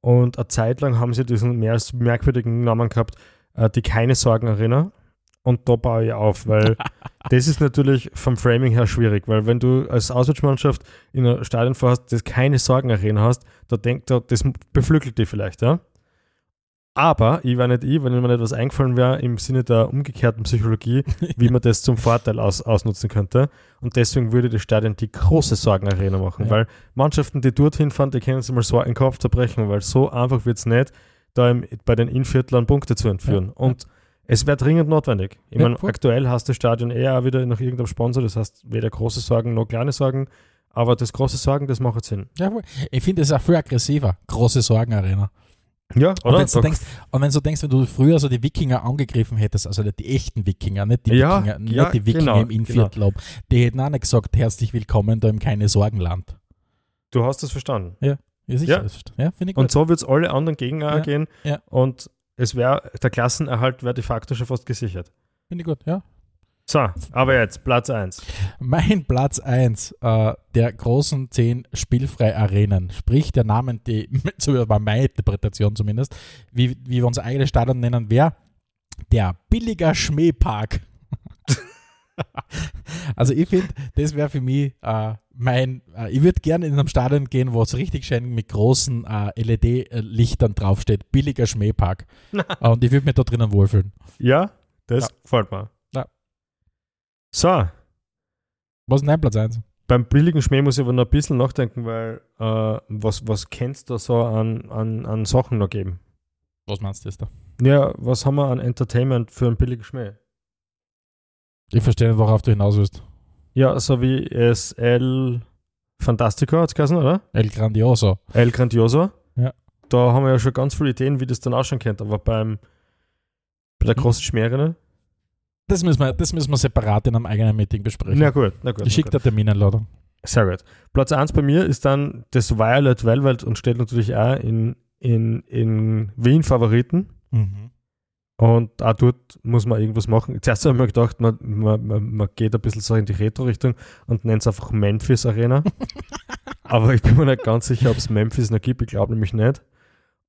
Und eine Zeit lang haben sie diesen mehr als merkwürdigen Namen gehabt, die keine Sorgen Arena. Und da baue ich auf, weil das ist natürlich vom Framing her schwierig, weil wenn du als Auswärtsmannschaft in ein Stadion fährst, das keine Sorgen Arena hast, da denkt er, das beflügelt dich vielleicht, ja. Aber ich war nicht ich, wenn mir nicht was eingefallen wäre im Sinne der umgekehrten Psychologie, wie man das zum Vorteil aus, ausnutzen könnte. Und deswegen würde das Stadion die große Sorgenarena machen, Ja. weil Mannschaften, die dorthin fahren, die können sich mal so einen Kopf zerbrechen, weil so einfach wird es nicht, da im, bei den Inviertlern Punkte zu entführen. Ja, Und es wäre dringend notwendig. Ich Ja, meine, aktuell hast das Stadion eher auch wieder nach irgendeinem Sponsor, das heißt weder große Sorgen noch kleine Sorgen, aber das große Sorgen, das macht Sinn. Jawohl. Ich finde es auch viel aggressiver. Große Sorgenarena. Ja, Und oder? wenn du denkst, und wenn du denkst, wenn du früher so die Wikinger angegriffen hättest, also die echten Wikinger, nicht die Ja, Wikinger, ja, nicht die Wikinger genau, im Inviertlob, die hätten auch nicht gesagt, herzlich willkommen da im keine Sorgenland. du hast das verstanden. Ja, sicher. Ja. das- Ja, finde ich Und so wird es alle anderen Gegner Ja, gehen. ja. Und es wäre, der Klassenerhalt wäre de facto schon fast gesichert. Finde ich gut, ja. So, aber jetzt Platz 1. Mein Platz 1 äh, der großen zehn Spielfrei-Arenen, sprich der Namen, die, so war meine Interpretation zumindest, wie, wie wir unser eigenes Stadion nennen, wäre der billiger Schmähpark. Also ich finde, das wäre für mich äh, mein, äh, ich würde gerne in einem Stadion gehen, wo es richtig schön mit großen äh, LED-Lichtern draufsteht, billiger Schmähpark. Und ich würde mich da drinnen wohlfühlen. Ja, das Ja. gefällt mir. Ja. So, Was ist dein Platz 1? beim billigen Schmäh muss ich aber noch ein bisschen nachdenken, weil äh, was, was kennst du so an, an, an Sachen noch geben? Was meinst du jetzt da? Ja, was haben wir an Entertainment für einen billigen Schmäh? Ich verstehe nicht, worauf du hinaus willst. Ja, so wie es El Fantastico hat es geheißen, oder? El Grandioso. El Grandioso. Ja. Da haben wir ja schon ganz viele Ideen, wie das dann ausschauen könnte, aber beim bei der großen Schmähre, Das müssen, wir, das müssen wir separat in einem eigenen Meeting besprechen. Na gut, na gut. ich schicke dir Termineinladung. Sehr gut. Platz 1 bei mir ist dann das Violet Velvet und steht natürlich auch in, in, in Wien Favoriten. Mhm. Und auch dort muss man irgendwas machen. Zuerst habe ich mir gedacht, man, man, man, geht ein bisschen so in die Retro-Richtung und nennt es einfach Memphis Arena. Aber ich bin mir nicht ganz sicher, ob es Memphis noch gibt. Ich glaube nämlich nicht.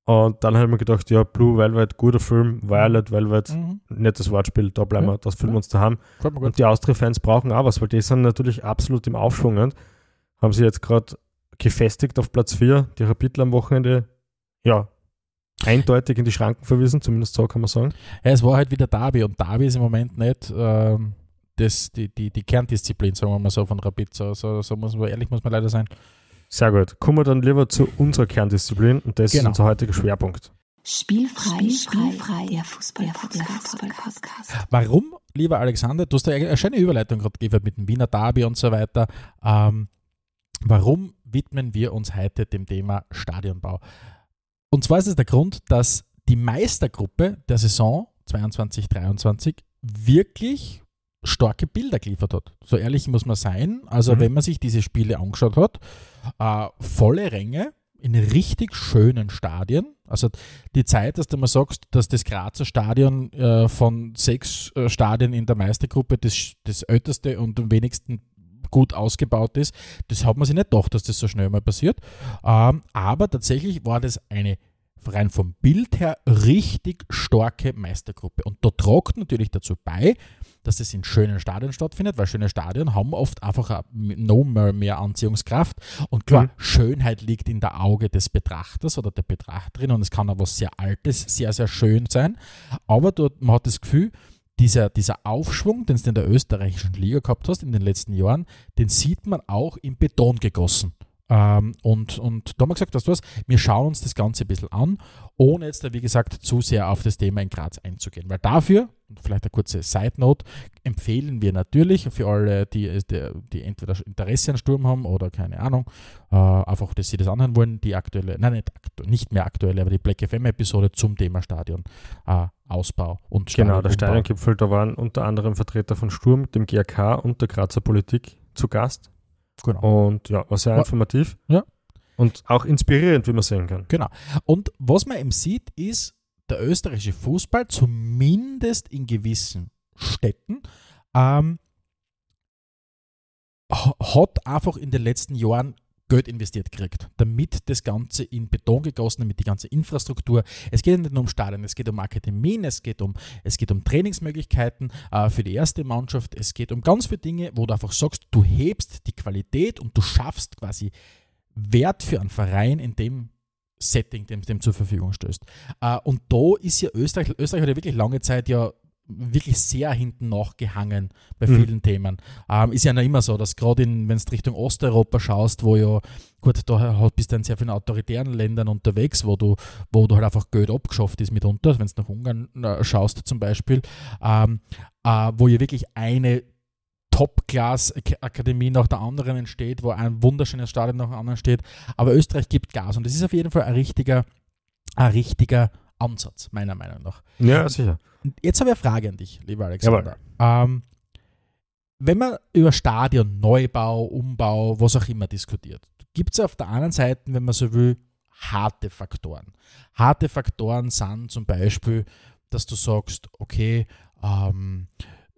Und dann habe ich mir gedacht, ja, Blue Velvet, guter Film, Violet Velvet, Mhm. nettes Wortspiel, da bleiben Ja, wir, das ja. wir uns daheim. Und die Austria-Fans brauchen auch was, weil die sind natürlich absolut im Aufschwung. Nicht? Haben sie jetzt gerade gefestigt auf Platz 4, die Rapidler am Wochenende, ja, eindeutig in die Schranken verwiesen, zumindest so kann man sagen. Ja, es war halt wieder Derby und Derby ist im Moment nicht ähm, das, die, die, die Kerndisziplin, sagen wir mal so, von Rapid. So, so, so muss man, ehrlich muss man leider sein. Sehr gut. Kommen wir dann lieber zu unserer Kerndisziplin und das Genau. ist unser heutiger Schwerpunkt. Spielfrei, spielfrei, der Fußball-Podcast. Warum, lieber Alexander, du hast ja eine schöne Überleitung gerade gegeben mit dem Wiener Derby und so weiter. Ähm, warum widmen wir uns heute dem Thema Stadionbau? Und zwar ist es der Grund, dass die Meistergruppe der Saison 22-23 wirklich starke Bilder geliefert hat. So ehrlich muss man sein. Also Mhm. wenn man sich diese Spiele angeschaut hat, äh, volle Ränge in richtig schönen Stadien. Also die Zeit, dass du mal sagst, dass das Grazer Stadion äh, von sechs äh, Stadien in der Meistergruppe das, das älteste und am wenigsten gut ausgebaut ist, das hat man sich nicht gedacht, dass das so schnell mal passiert. Ähm, aber tatsächlich war das eine rein vom Bild her richtig starke Meistergruppe. Und da tragt natürlich dazu bei, dass es in schönen Stadien stattfindet, weil schöne Stadien haben oft einfach noch mehr, mehr Anziehungskraft. Und klar, Mhm. Schönheit liegt in der Auge des Betrachters oder der Betrachterin und es kann auch was sehr Altes, sehr, sehr schön sein. Aber dort, man hat das Gefühl, dieser, dieser Aufschwung, den du in der österreichischen Liga gehabt hast in den letzten Jahren, den sieht man auch in Beton gegossen. Ähm, und, und da haben wir gesagt, dass du was, wir schauen uns das Ganze ein bisschen an, ohne jetzt, da, wie gesagt, zu sehr auf das Thema in Graz einzugehen. Weil dafür, vielleicht eine kurze Side Note, empfehlen wir natürlich für alle, die, die, die entweder Interesse an Sturm haben oder keine Ahnung, äh, einfach, dass sie das anhören wollen, die aktuelle, nein, nicht, aktu nicht mehr aktuelle, aber die Black FM-Episode zum Thema Stadion, äh, Ausbau und Genau, der. Stadiongipfel, da waren unter anderem Vertreter von Sturm, dem GRK und der Grazer Politik zu Gast. Genau. Und ja, war sehr informativ. Ja. Und auch inspirierend, wie man sehen kann. Genau. Und was man eben sieht, ist, der österreichische Fußball, zumindest in gewissen Städten, ähm, ha- hat einfach in den letzten Jahren Geld investiert gekriegt, damit das Ganze in Beton gegossen, damit die ganze Infrastruktur, es geht nicht nur um Stadien, es geht um Akademien, es geht um, es geht um Trainingsmöglichkeiten äh, für die erste Mannschaft, es geht um ganz viele Dinge, wo du einfach sagst, du hebst die Qualität und du schaffst quasi Wert für einen Verein in dem Setting, dem, dem zur Verfügung stößt. Äh, und da ist ja Österreich, Österreich hat ja wirklich lange Zeit ja wirklich sehr hinten nachgehangen bei Mhm. vielen Themen. Ähm, ist ja noch immer so, dass gerade wenn du Richtung Osteuropa schaust, wo ja, gut, da bist du in sehr vielen autoritären Ländern unterwegs, wo du, wo du halt einfach Geld abgeschafft ist mitunter, wenn du nach Ungarn äh, schaust zum Beispiel, ähm, äh, wo ja wirklich eine Top-Class-Akademie nach der anderen entsteht, wo ein wunderschönes Stadion nach dem anderen steht. Aber Österreich gibt Gas und das ist auf jeden Fall ein richtiger, ein richtiger Ansatz, meiner Meinung nach. Ja, sicher. Und jetzt habe ich eine Frage an dich, lieber Alexander. Ähm, wenn man über Stadion, Neubau, Umbau, was auch immer diskutiert, gibt es auf der anderen Seite, wenn man so will, harte Faktoren. Harte Faktoren sind zum Beispiel, dass du sagst, okay, ähm,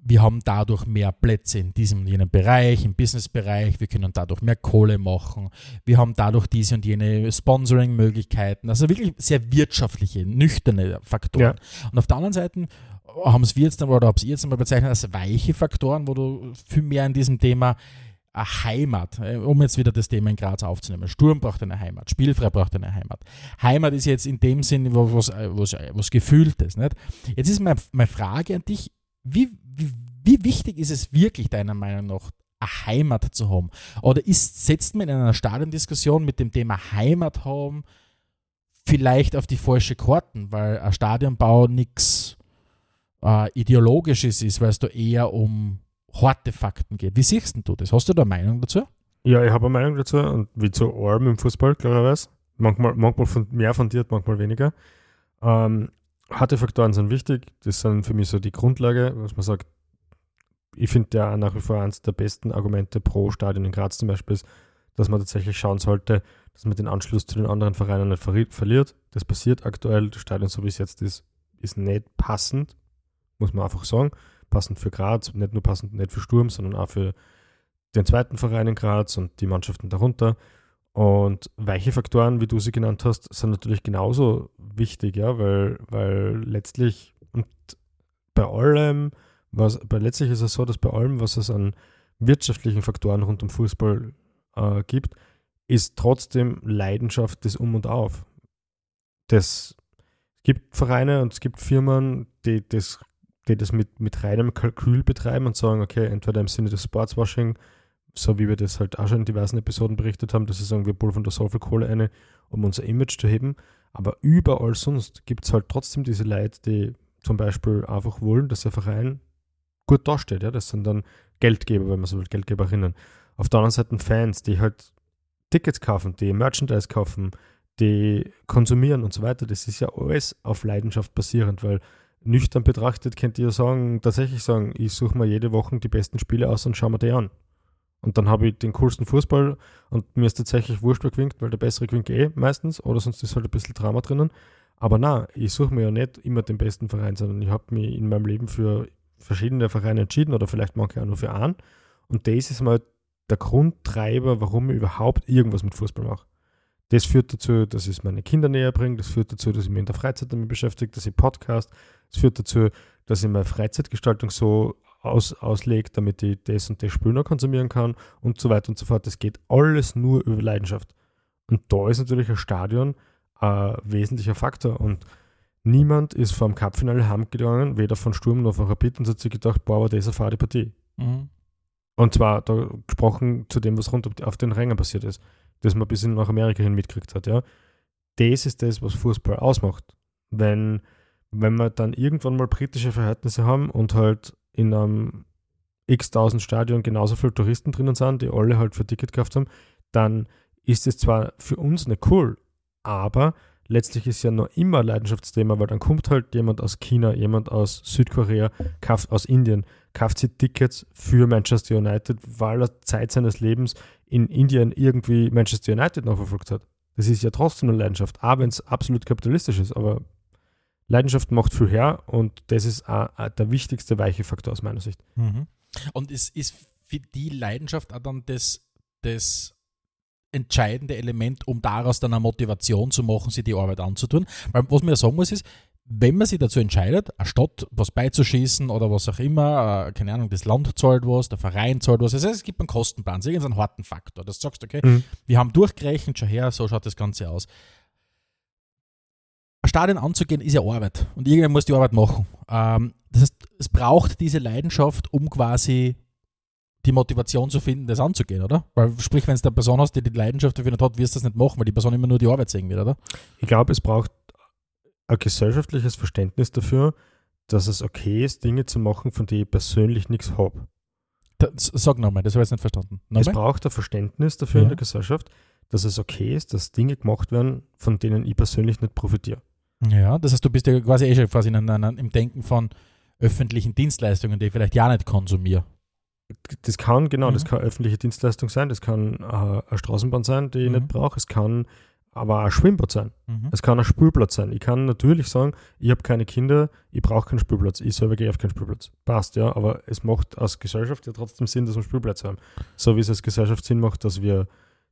wir haben dadurch mehr Plätze in diesem und jenem Bereich, im Businessbereich, wir können dadurch mehr Kohle machen, wir haben dadurch diese und jene Sponsoring-Möglichkeiten, also wirklich sehr wirtschaftliche, nüchterne Faktoren. Ja. Und auf der anderen Seite haben es wir jetzt oder habt ihr jetzt einmal bezeichnet als weiche Faktoren, wo du viel mehr in diesem Thema eine Heimat, äh, um jetzt wieder das Thema in Graz aufzunehmen. Sturm braucht eine Heimat, Spielfrei braucht eine Heimat. Heimat ist jetzt in dem Sinn was, was, was Gefühltes. Nicht? Jetzt ist meine, meine Frage an dich, wie, wie, wichtig ist es wirklich deiner Meinung nach, eine Heimat zu haben? Oder ist, setzt man in einer Stadiondiskussion mit dem Thema Heimat haben vielleicht auf die falsche Karten, weil ein Stadionbau nichts äh, Ideologisches ist, weil es da eher um harte Fakten geht. Wie siehst du das? Hast du da eine Meinung dazu? Ja, ich habe eine Meinung dazu und wie zu allem im Fußball, klarerweise. Manchmal, manchmal mehr fundiert, manchmal weniger. Ähm, harte Faktoren sind wichtig. Das sind für mich so die Grundlage, was man sagt. Ich finde ja nach wie vor eines der besten Argumente pro Stadion in Graz zum Beispiel ist, dass man tatsächlich schauen sollte, dass man den Anschluss zu den anderen Vereinen nicht verri- verliert. Das passiert aktuell. Das Stadion, so wie es jetzt ist, ist nicht passend, muss man einfach sagen. Passend für Graz, nicht nur passend nicht für Sturm, sondern auch für den zweiten Verein in Graz und die Mannschaften darunter. Und weiche Faktoren, wie du sie genannt hast, sind natürlich genauso wichtig, ja, weil, weil letztlich und bei allem, was, bei letztlich ist es so, dass bei allem, was es an wirtschaftlichen Faktoren rund um Fußball äh, gibt, ist trotzdem Leidenschaft das Um und Auf. Das, gibt Vereine und es gibt Firmen, die das, die das mit, mit reinem Kalkül betreiben und sagen, okay, entweder im Sinne des Sportswashing, so wie wir das halt auch schon in diversen Episoden berichtet haben, dass sie sagen, wir pulvern da so viel Kohle eine, um unser Image zu heben. Aber überall sonst gibt es halt trotzdem diese Leute, die zum Beispiel einfach wollen, dass der Verein gut dasteht. Ja? Das sind dann Geldgeber, wenn man so will, Geldgeberinnen. Auf der anderen Seite Fans, die halt Tickets kaufen, die Merchandise kaufen, die konsumieren und so weiter. Das ist ja alles auf Leidenschaft basierend, weil nüchtern betrachtet könnt ihr sagen, tatsächlich sagen, ich suche mir jede Woche die besten Spiele aus und schaue mir die an. Und dann habe ich den coolsten Fußball und mir ist tatsächlich wurscht, wer gewinnt, weil der bessere gewinnt eh meistens oder sonst ist halt ein bisschen Drama drinnen. Aber na, ich suche mir ja nicht immer den besten Verein, sondern ich habe mich in meinem Leben für verschiedene Vereine entschieden oder vielleicht manche auch nur für einen. Und das ist mal der Grundtreiber, warum ich überhaupt irgendwas mit Fußball mache. Das führt dazu, dass ich es meine Kinder näher bringe, das führt dazu, dass ich mich in der Freizeit damit beschäftige, dass ich Podcast, das führt dazu, dass ich meine Freizeitgestaltung so aus, auslege, damit ich das und das Spiel noch konsumieren kann und so weiter und so fort. Das geht alles nur über Leidenschaft. Und da ist natürlich ein Stadion ein wesentlicher Faktor. Und niemand ist vor dem Cup-Finale heimgegangen, weder von Sturm noch von Rapid, und hat sich gedacht, boah, aber das ist eine fade Partie. Mhm. Und zwar da gesprochen zu dem, was rund auf den Rängen passiert ist, das man bis in nach Amerika hin mitgekriegt hat, ja. Das ist das, was Fußball ausmacht. Wenn, wenn wir dann irgendwann mal britische Verhältnisse haben und halt in einem x-tausend Stadion genauso viele Touristen drinnen sind, die alle halt für Ticket gekauft haben, dann ist es zwar für uns nicht cool, aber letztlich ist ja noch immer ein Leidenschaftsthema, weil dann kommt halt jemand aus China, jemand aus Südkorea, kauft aus Indien, kauft sich Tickets für Manchester United, weil er Zeit seines Lebens in Indien irgendwie Manchester United noch verfolgt hat. Das ist ja trotzdem eine Leidenschaft, auch wenn es absolut kapitalistisch ist, aber Leidenschaft macht viel her und das ist auch, auch der wichtigste weiche Faktor aus meiner Sicht. Mhm. Und es ist für die Leidenschaft auch dann das, das entscheidende Element, um daraus dann eine Motivation zu machen, sich die Arbeit anzutun. Weil was man ja sagen muss, ist, wenn man sich dazu entscheidet, eine Stadt was beizuschießen oder was auch immer, äh, keine Ahnung, das Land zahlt was, der Verein zahlt was, das heißt, es gibt einen Kostenplan, irgendeinen harten Faktor, dass du sagst, okay, Mhm. wir haben durchgerechnet, schon her, so schaut das Ganze aus. Ein Stadion anzugehen ist ja Arbeit und irgendwer muss die Arbeit machen. Ähm, das heißt, es braucht diese Leidenschaft, um quasi die Motivation zu finden, das anzugehen, oder? Weil, sprich, wenn es eine Person hast, die die Leidenschaft dafür nicht hat, wirst du das nicht machen, weil die Person immer nur die Arbeit sehen wird, oder? Ich glaube, es braucht ein gesellschaftliches Verständnis dafür, dass es okay ist, Dinge zu machen, von denen ich persönlich nichts habe. Sag nochmal, das habe ich jetzt nicht verstanden. Es Nochmal? braucht ein Verständnis dafür in Ja. der Gesellschaft, dass es okay ist, dass Dinge gemacht werden, von denen ich persönlich nicht profitiere. Ja, das heißt, du bist ja quasi eh schon quasi in einem, im Denken von öffentlichen Dienstleistungen, die ich vielleicht ja nicht konsumiere. Das kann, genau, das Mhm. kann öffentliche Dienstleistung sein, das kann äh, eine Straßenbahn sein, die ich Mhm. nicht brauche, es kann aber auch ein Schwimmbad sein. Mhm. Es kann ein Spielplatz sein. Ich kann natürlich sagen, ich habe keine Kinder, ich brauche keinen Spielplatz. Ich selber gehe auf keinen Spielplatz. Passt, ja. Aber es macht als Gesellschaft ja trotzdem Sinn, dass wir Spielplätze haben. So wie es als Gesellschaft Sinn macht, dass wir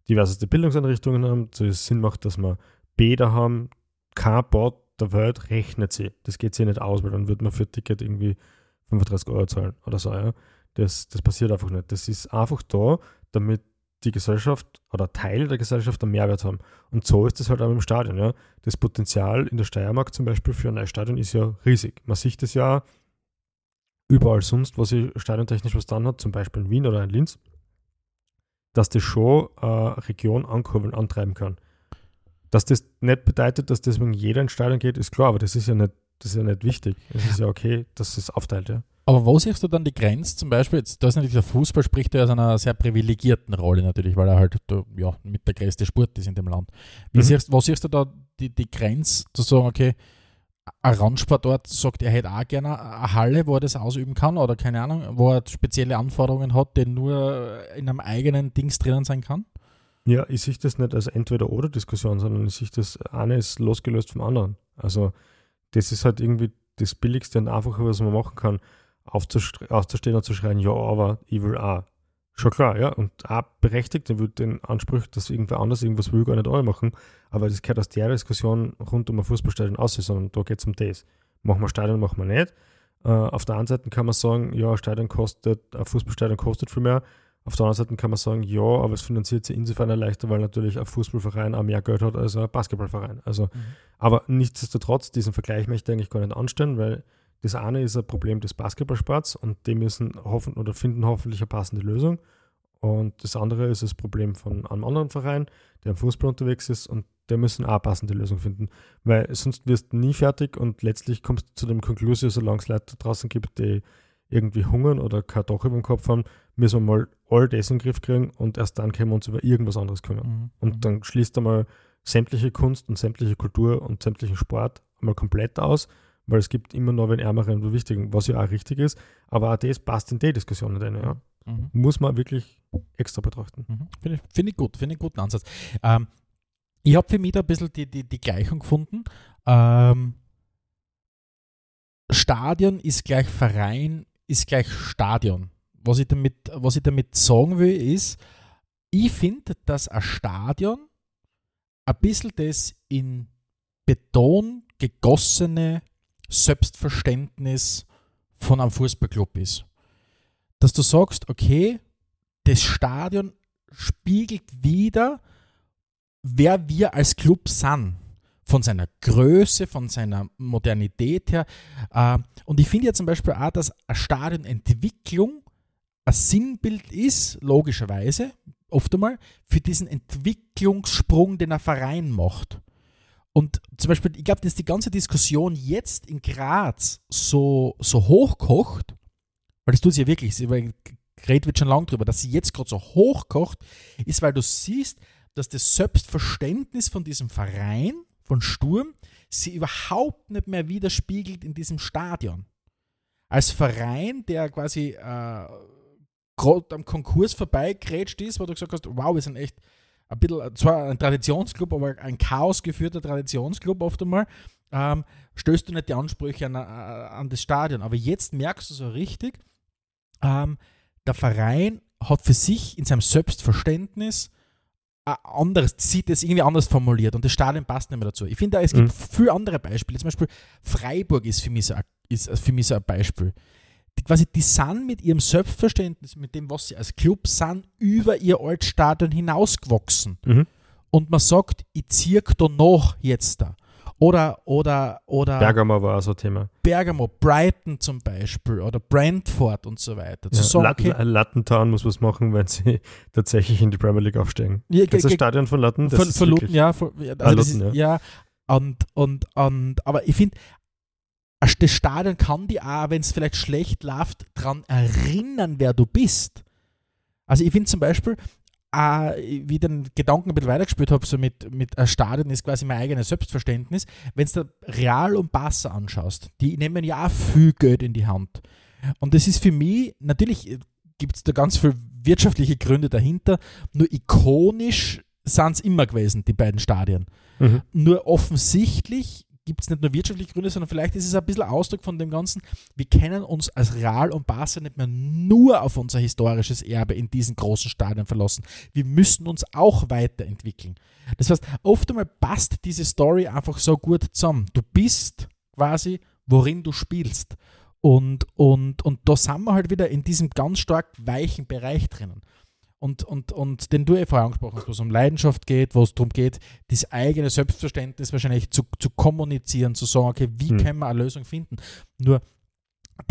diverseste Bildungseinrichtungen haben, so wie es Sinn macht, dass wir Bäder haben. Kein Bad der Welt rechnet sie. Das geht sich nicht aus, weil dann wird man für ein Ticket irgendwie 35 Euro zahlen oder so. Ja. Das, das passiert einfach nicht. Das ist einfach da, damit die Gesellschaft oder Teil der Gesellschaft einen Mehrwert haben. Und so ist es halt auch im Stadion. Ja. Das Potenzial in der Steiermark zum Beispiel für ein neues Stadion ist ja riesig. Man sieht es ja überall sonst, wo sie stadiontechnisch was dann hat, zum Beispiel in Wien oder in Linz, dass das schon eine Region ankurbeln, antreiben kann. Dass das nicht bedeutet, dass deswegen jeder ins Stadion geht, ist klar, aber das ist ja nicht, das ist ja nicht wichtig. Es ist ja okay, dass es aufteilt, ja. Aber wo siehst du dann die Grenze zum Beispiel? Jetzt, da ist natürlich der Fußball spricht ja aus einer sehr privilegierten Rolle natürlich, weil er halt ja, mit der größte Sport ist in dem Land. Wie Mhm. siehst, wo siehst du da die, die Grenze zu sagen, okay, ein Randsportort sagt, er hätte auch gerne eine Halle, wo er das ausüben kann oder keine Ahnung, wo er spezielle Anforderungen hat, die nur in einem eigenen Dings drinnen sein kann? Ja, ich sehe das nicht als Entweder-Oder-Diskussion, sondern ich sehe das, eine ist losgelöst vom anderen. Also, das ist halt irgendwie das Billigste und Einfache, was man machen kann, aufzustehen und zu schreien, ja, aber ich will auch. Schon klar, ja. Und auch berechtigt, der wird den Anspruch, dass irgendwer anders irgendwas will, gar nicht auch machen. Aber das gehört aus der Diskussion rund um ein Fußballstadion aus, sondern da geht es um das. Machen wir Stadion, machen wir nicht. Äh, auf der einen Seite kann man sagen, ja, Stadion kostet, ein Fußballstadion kostet viel mehr. Auf der anderen Seite kann man sagen, ja, aber es finanziert sich insofern leichter, weil natürlich ein Fußballverein auch mehr Geld hat als ein Basketballverein. Also, aber nichtsdestotrotz, diesen Vergleich möchte ich eigentlich gar nicht anstellen, weil das eine ist ein Problem des Basketballsports und die müssen hoffen oder finden hoffentlich eine passende Lösung. Und das andere ist das Problem von einem anderen Verein, der im Fußball unterwegs ist und der müssen auch eine passende Lösung finden. Weil sonst wirst du nie fertig und letztlich kommst du zu dem Konklusion, solange es Leute draußen gibt, die irgendwie hungern oder kein Dach über dem Kopf haben, müssen wir mal all das in den Griff kriegen und erst dann können wir uns über irgendwas anderes kümmern. Mhm. Und dann schließt einmal sämtliche Kunst und sämtliche Kultur und sämtlichen Sport einmal komplett aus, weil es gibt immer noch wen Ärmeren und Wichtigen, was ja auch richtig ist, aber auch das passt in die Diskussion nicht rein. Ja. Mhm. Muss man wirklich extra betrachten. Mhm. Finde ich, find ich gut, finde ich einen guten Ansatz. Ähm, ich habe für mich da ein bisschen die, die, die Gleichung gefunden. Ähm, Stadion ist gleich Verein, ist gleich Stadion. Was ich damit, was ich damit sagen will, ist, ich finde, dass ein Stadion ein bisschen das in Beton gegossene Selbstverständnis von einem Fußballclub ist. Dass du sagst, okay, das Stadion spiegelt wieder, wer wir als Club sind. Von seiner Größe, von seiner Modernität her. Äh, Und ich finde ja zum Beispiel auch, dass eine Stadionentwicklung ein Sinnbild ist, logischerweise, oft einmal, für diesen Entwicklungssprung, den ein Verein macht. Und zum Beispiel, ich glaube, dass die ganze Diskussion jetzt in Graz so, so hochkocht, weil das tut sie ja wirklich, sie- geredet wird schon lange drüber, dass sie jetzt gerade so hochkocht, ist, weil du siehst, dass das Selbstverständnis von diesem Verein, von Sturm, sie überhaupt nicht mehr widerspiegelt in diesem Stadion. Als Verein, der quasi äh, gerade am Konkurs vorbeigrätscht ist, wo du gesagt hast, wow, wir sind echt ein bisschen, zwar ein Traditionsclub, aber ein chaosgeführter Traditionsclub oft einmal, ähm, stößt du nicht die Ansprüche an, äh, an das Stadion. Aber jetzt merkst du so richtig, ähm, der Verein hat für sich in seinem Selbstverständnis ein anderes, sieht es irgendwie anders formuliert und das Stadion passt nicht mehr dazu. Ich finde, es gibt Mhm. viele andere Beispiele. Zum Beispiel Freiburg ist für mich so ein, ist für mich so ein Beispiel. Die, quasi, die sind mit ihrem Selbstverständnis, mit dem, was sie als Club sind, über ihr Altstadion hinausgewachsen. Mhm. Und man sagt, ich ziehe da noch jetzt da. Oder, oder, oder Bergamo war auch so ein Thema. Bergamo, Brighton zum Beispiel oder Brentford und so weiter. Zu Ja, sagen, Lat- okay, Lattentown muss was machen, wenn sie tatsächlich in die Premier League aufsteigen. Ja, das Stadion von Latten? Das Ver, ist verluten, wirklich- ja. Ja, also Ah, Luton, ist, ja. Und, und, und, aber ich finde, das Stadion kann die auch, wenn es vielleicht schlecht läuft, daran erinnern, wer du bist. Also ich finde zum Beispiel, äh, wie ich den Gedanken ein bisschen weitergespielt habe, so mit, mit Stadion ist quasi mein eigenes Selbstverständnis. Wenn du Real und Barca anschaust, die nehmen ja auch viel Geld in die Hand. Und das ist für mich, natürlich gibt es da ganz viele wirtschaftliche Gründe dahinter, nur ikonisch sind es immer gewesen, die beiden Stadien. Mhm. Nur offensichtlich gibt es nicht nur wirtschaftliche Gründe, sondern vielleicht ist es ein bisschen Ausdruck von dem Ganzen, wir können uns als Real und Barca nicht mehr nur auf unser historisches Erbe in diesen großen Stadien verlassen. Wir müssen uns auch weiterentwickeln. Das heißt, oft einmal passt diese Story einfach so gut zusammen. Du bist quasi, worin du spielst. Und, und, und da sind wir halt wieder in diesem ganz stark weichen Bereich drinnen. Und, und, und den du eh vorher angesprochen hast, wo es um Leidenschaft geht, wo es darum geht, das eigene Selbstverständnis wahrscheinlich zu, zu kommunizieren, zu sagen, okay, wie Hm. können wir eine Lösung finden? Nur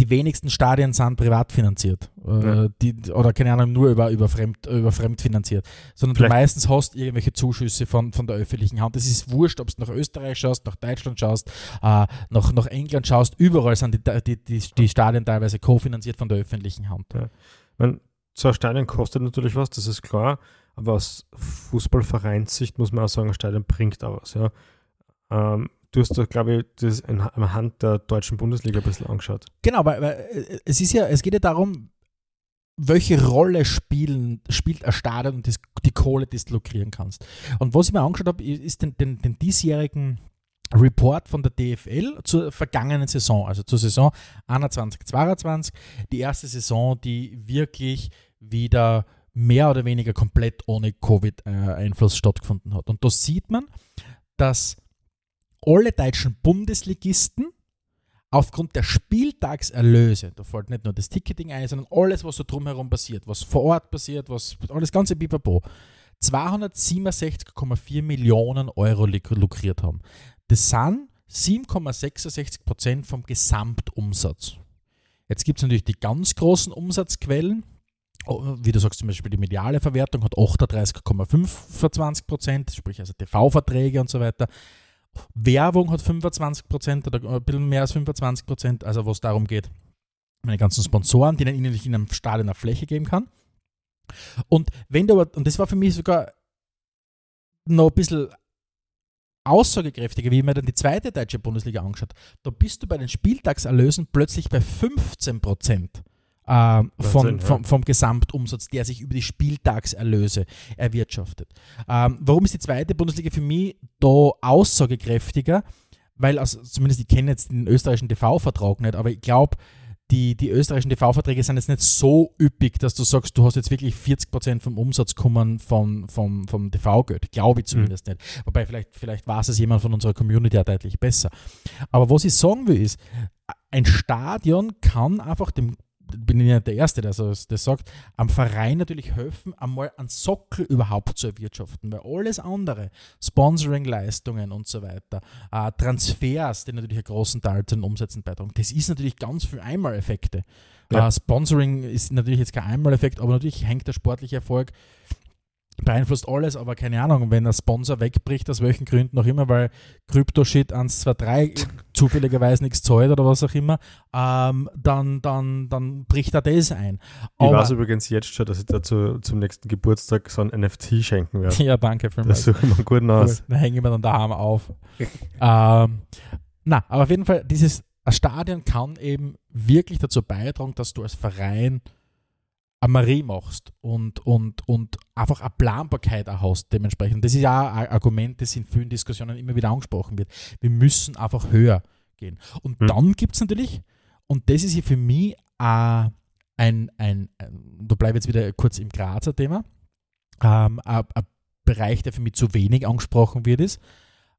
die wenigsten Stadien sind privat finanziert. Äh, Ja. die, oder keine Ahnung, nur über, über, Fremd, über Fremd finanziert. Sondern du Vielleicht- meistens hast irgendwelche Zuschüsse von, von der öffentlichen Hand. Es ist wurscht, ob du nach Österreich schaust, nach Deutschland schaust, äh, nach, nach England schaust. Überall sind die, die, die, die Stadien teilweise kofinanziert von der öffentlichen Hand. Ich mein, so ein Stadion kostet natürlich was, das ist klar, aber aus Fußballvereinssicht muss man auch sagen, ein Stadion bringt auch was. Ja. Ähm, du hast da, glaube ich, das anhand der deutschen Bundesliga ein bisschen angeschaut. Genau, weil, weil äh, es ist ja, es geht ja darum, welche Rolle spielen, spielt ein Stadion und die Kohle, die du lukrieren kannst. Und was ich mir angeschaut habe, ist den, den, den diesjährigen Report von der DFL zur vergangenen Saison, also zur Saison 21-22, die erste Saison, die wirklich wieder mehr oder weniger komplett ohne Covid-Einfluss stattgefunden hat. Und da sieht man, dass alle deutschen Bundesligisten aufgrund der Spieltagserlöse, da fällt nicht nur das Ticketing ein, sondern alles, was so drumherum passiert, was vor Ort passiert, was alles ganze Bipapo, 267,4 Millionen Euro luk- lukriert haben. Das sind 7,66 Prozent vom Gesamtumsatz. Jetzt gibt es natürlich die ganz großen Umsatzquellen. Oh, Wie du sagst, zum Beispiel die mediale Verwertung hat 38,5 für 20 Prozent, sprich also TV-Verträge und so weiter. Werbung hat 25 Prozent oder ein bisschen mehr als 25 Prozent, also wo es darum geht, meine ganzen Sponsoren, denen ihnen in einem Stadion eine Fläche geben kann. Und wenn du aber, und das war für mich sogar noch ein bisschen aussagekräftiger, wie mir dann die zweite deutsche Bundesliga angeschaut da bist du bei den Spieltagserlösen plötzlich bei 15 Prozent ähm, von, vom, vom Gesamtumsatz, der sich über die Spieltagserlöse erwirtschaftet. Ähm, warum ist die zweite Bundesliga für mich da aussagekräftiger? Weil, also, zumindest ich kenne jetzt den österreichischen TV-Vertrag nicht, aber ich glaube, die, die österreichischen TV-Verträge sind jetzt nicht so üppig, dass du sagst, du hast jetzt wirklich 40% vom Umsatz kommen vom, vom, vom TV-Geld. Glaube ich zumindest nicht. Wobei vielleicht, vielleicht weiß es jemand von unserer Community auch deutlich besser. Aber was ich sagen will, ist, ein Stadion kann einfach dem bin ich nicht der Erste, der so- das sagt, am Verein natürlich helfen, einmal einen Sockel überhaupt zu erwirtschaften, weil alles andere, Sponsoring-Leistungen und so weiter, äh, Transfers, die natürlich einen großen Teil zu den Umsätzen beitragen, das ist natürlich ganz viel Einmaleffekte. Ja. Äh, Sponsoring ist natürlich jetzt kein Einmaleffekt, aber natürlich hängt der sportliche Erfolg beeinflusst alles, aber keine Ahnung, wenn ein Sponsor wegbricht, aus welchen Gründen auch immer, weil Crypto-Shit 1, 2, 3 zufälligerweise nichts zahlt oder was auch immer, ähm, dann, dann, dann bricht auch das ein. Ich Aber, weiß übrigens jetzt schon, dass ich dazu zum nächsten Geburtstag so ein NFT schenken werde. ja, danke für Das suche ich mir gut aus. Cool. Da hängen wir dann daheim auf. ähm, na, aber auf jeden Fall, dieses Stadion kann eben wirklich dazu beitragen, dass du als Verein Marie machst und, und, und einfach eine Planbarkeit auch hast dementsprechend. Das ist ja ein Argument, das in vielen Diskussionen immer wieder angesprochen wird. Wir müssen einfach höher gehen. Und Hm. dann gibt es natürlich, und das ist ja für mich ein, ein, ein, da bleibe ich jetzt wieder kurz im Grazer Thema, ähm, ein, ein Bereich, der für mich zu wenig angesprochen wird, ist,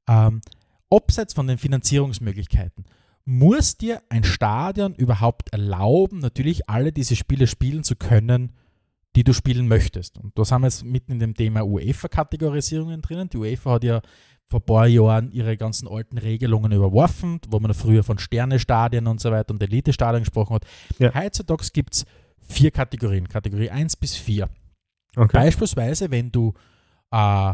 ähm, abseits von den Finanzierungsmöglichkeiten, muss dir ein Stadion überhaupt erlauben, natürlich alle diese Spiele spielen zu können, die du spielen möchtest. Und da sind wir jetzt mitten in dem Thema UEFA-Kategorisierungen drinnen. Die UEFA hat ja vor ein paar Jahren ihre ganzen alten Regelungen überworfen, wo man früher von Sternestadien und so weiter und Elite-Stadien gesprochen hat. Ja. Heutzutage gibt es vier Kategorien, Kategorie 1 bis 4. Okay. Beispielsweise, wenn du äh,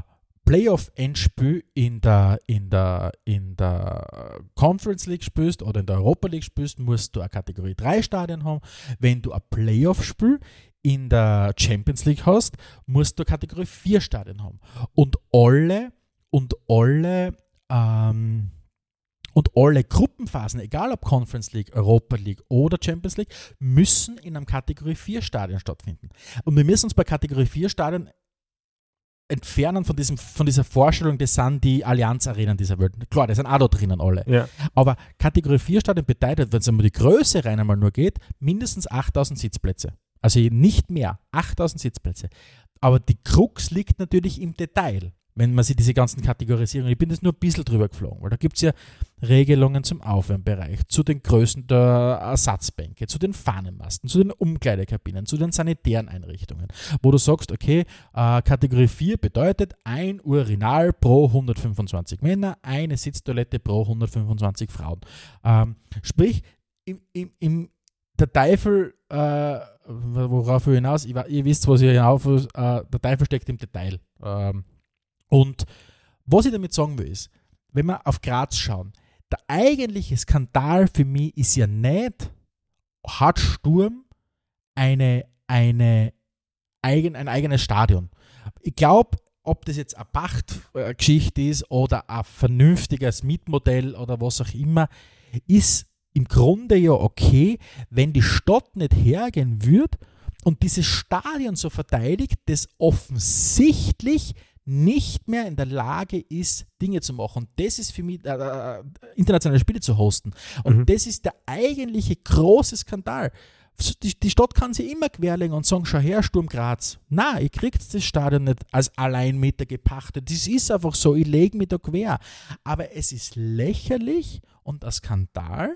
Playoff-Endspiel in der, in, der, in der Conference League spielst oder in der Europa League spielst, musst du eine Kategorie 3 Stadion haben. Wenn du ein Playoff-Spiel in der Champions League hast, musst du Kategorie 4 Stadion haben. Und alle, und alle, ähm, und alle Gruppenphasen, egal ob Conference League, Europa League oder Champions League, müssen in einem Kategorie 4 Stadion stattfinden. Und wir müssen uns bei Kategorie 4 Stadion entfernen von, diesem, von dieser Vorstellung, das sind die Allianz-Arenen dieser Welt. Klar, die sind auch da drinnen alle. Ja. Aber Kategorie 4 Stadion bedeutet, wenn es um die Größe rein einmal nur geht, mindestens 8000 Sitzplätze. Also nicht mehr, 8000 Sitzplätze. Aber die Krux liegt natürlich im Detail, wenn man sich diese ganzen Kategorisierungen, ich bin jetzt nur ein bisschen drüber geflogen, weil da gibt es ja Regelungen zum Aufwärmbereich, zu den Größen der Ersatzbänke, zu den Fahnenmasten, zu den Umkleidekabinen, zu den sanitären Einrichtungen, wo du sagst, okay, äh, Kategorie 4 bedeutet ein Urinal pro 125 Männer, eine Sitztoilette pro 125 Frauen. Ähm, sprich, im, im, im, der Teufel, äh, worauf ich hinaus, ihr wisst, was ich hinauf, äh, der Teufel steckt im Detail. Ähm, und was ich damit sagen will, ist, wenn wir auf Graz schauen, der eigentliche Skandal für mich ist ja nicht, hat Sturm eine, eine eigen, ein eigenes Stadion. Ich glaube, ob das jetzt eine Pachtgeschichte ist oder ein vernünftiges Mietmodell oder was auch immer, ist im Grunde ja okay, wenn die Stadt nicht hergehen würde und dieses Stadion so verteidigt, das offensichtlich nicht mehr in der Lage ist, Dinge zu machen. Und das ist für mich, äh, äh, internationale Spiele zu hosten. Und Mhm. das ist der eigentliche große Skandal. Die, die Stadt kann sich immer querlegen und sagen, schau her, Sturm Graz. Nein, ihr kriegt das Stadion nicht als Alleinmieter gepachtet. Das ist einfach so, ich lege mich da quer. Aber es ist lächerlich und ein Skandal,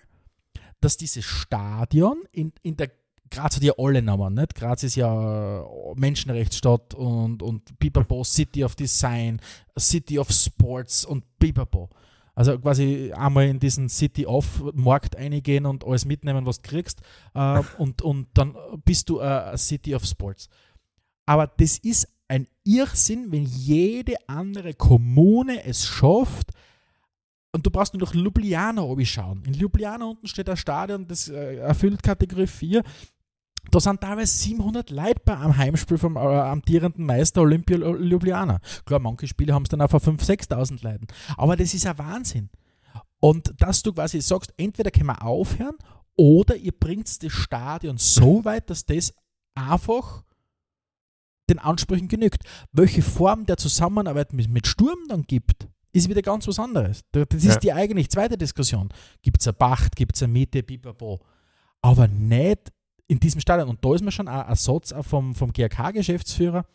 dass dieses Stadion in, in der Graz hat ja alle Namen, nicht? Graz ist ja äh, Menschenrechtsstadt und, und Pipapo, City of Design, City of Sports und Pipapo. Also quasi einmal in diesen City of Markt eingehen und alles mitnehmen, was du kriegst äh, und, und dann bist du äh, City of Sports. Aber das ist ein Irrsinn, wenn jede andere Kommune es schafft, und du brauchst nur nach Ljubljana schauen. In Ljubljana unten steht ein Stadion, das äh, erfüllt Kategorie 4. Da sind teilweise 700 Leute bei einem Heimspiel vom äh, amtierenden Meister Olympia Ljubljana. Klar, manche Spiele haben es dann auch von 5.000, 6.000 Leuten. Aber das ist ein Wahnsinn. Und dass du quasi sagst, entweder können wir aufhören oder ihr bringt das Stadion so weit, dass das einfach den Ansprüchen genügt. Welche Form der Zusammenarbeit mit, mit Sturm dann gibt, ist wieder ganz was anderes. Das ist Ja. die eigentlich zweite Diskussion. Gibt es eine Pacht, gibt es eine Miete, bibabo. Aber nicht in diesem Stadion. Und da ist mir schon ein, ein Satz vom, vom GRK-Geschäftsführer,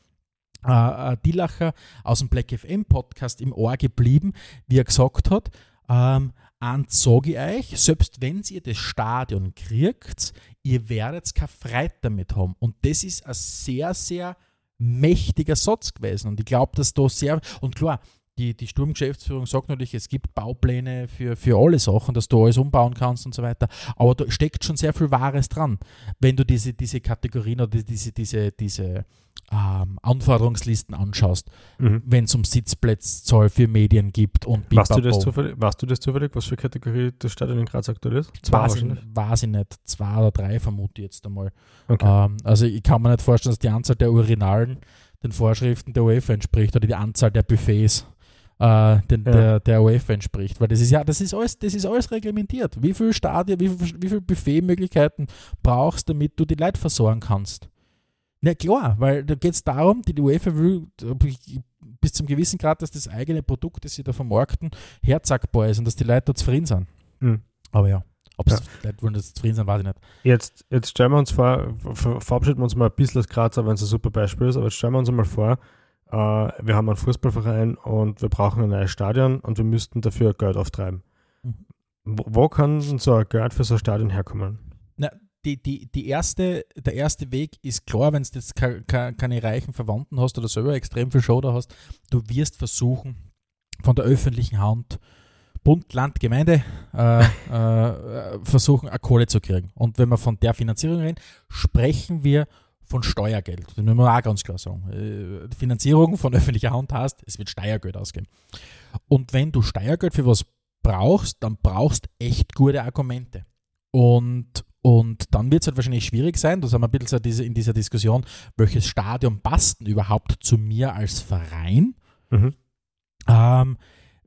äh, Dillacher aus dem Black FM Podcast im Ohr geblieben, wie er gesagt hat, ähm, eins sage ich euch, selbst wenn ihr das Stadion kriegt, ihr werdet keine Freude damit haben. Und das ist ein sehr, sehr mächtiger Satz gewesen. Und ich glaube, dass da sehr, und klar, die, die Sturmgeschäftsführung sagt natürlich, es gibt Baupläne für, für alle Sachen, dass du alles umbauen kannst und so weiter. Aber da steckt schon sehr viel Wahres dran, wenn du diese, diese Kategorien oder diese, diese, diese ähm, Anforderungslisten anschaust, Mhm. wenn es um Sitzplatzzahl für Medien gibt und Weißt du, das zufällig, weißt du das zufällig, was für Kategorie das Stadion in Graz aktuell ist? Zwei Weiß ich, weiß ich nicht, zwei oder drei vermute ich jetzt einmal. Okay. Ähm, also ich kann mir nicht vorstellen, dass die Anzahl der Urinalen den Vorschriften der UEFA entspricht oder die Anzahl der Buffets äh, den, Ja. der, der UEFA entspricht. Weil das ist ja, das ist alles, das ist alles reglementiert. Wie viele Stadien, wie viele wie viel Buffetmöglichkeiten brauchst du, damit du die Leute versorgen kannst? Na klar, weil da geht es darum, die, UEFA will bis zum gewissen Grad, dass das eigene Produkt, das sie da vermarkten, herzagbar ist und dass die Leute da zufrieden sind. Mhm. Aber ja, ob Ja. es die Leute wollen, dass zufrieden sind, weiß ich nicht. Jetzt, jetzt stellen wir uns vor, ver- verabschieden wir uns mal ein bisschen als Grazer, wenn es ein super Beispiel ist, aber jetzt stellen wir uns mal vor, äh, wir haben einen Fußballverein und wir brauchen ein neues Stadion und wir müssten dafür Geld auftreiben. Mhm. Wo, wo kann so ein Geld für so ein Stadion herkommen? Na, die, die, die erste, der erste Weg ist klar, wenn du jetzt ke- ke- keine reichen Verwandten hast oder selber extrem viel Show da hast, du wirst versuchen, von der öffentlichen Hand, Bund, Land, Gemeinde, äh, äh, versuchen, eine Kohle zu kriegen. Und wenn wir von der Finanzierung reden, sprechen wir von Steuergeld. Das müssen wir auch ganz klar sagen. Äh, die Finanzierung von öffentlicher Hand heißt, es wird Steuergeld ausgehen. Und wenn du Steuergeld für was brauchst, dann brauchst echt gute Argumente. Und, und dann wird es halt wahrscheinlich schwierig sein, da sind wir ein bisschen diese, in dieser Diskussion, welches Stadion passt denn überhaupt zu mir als Verein? Mhm. Ähm,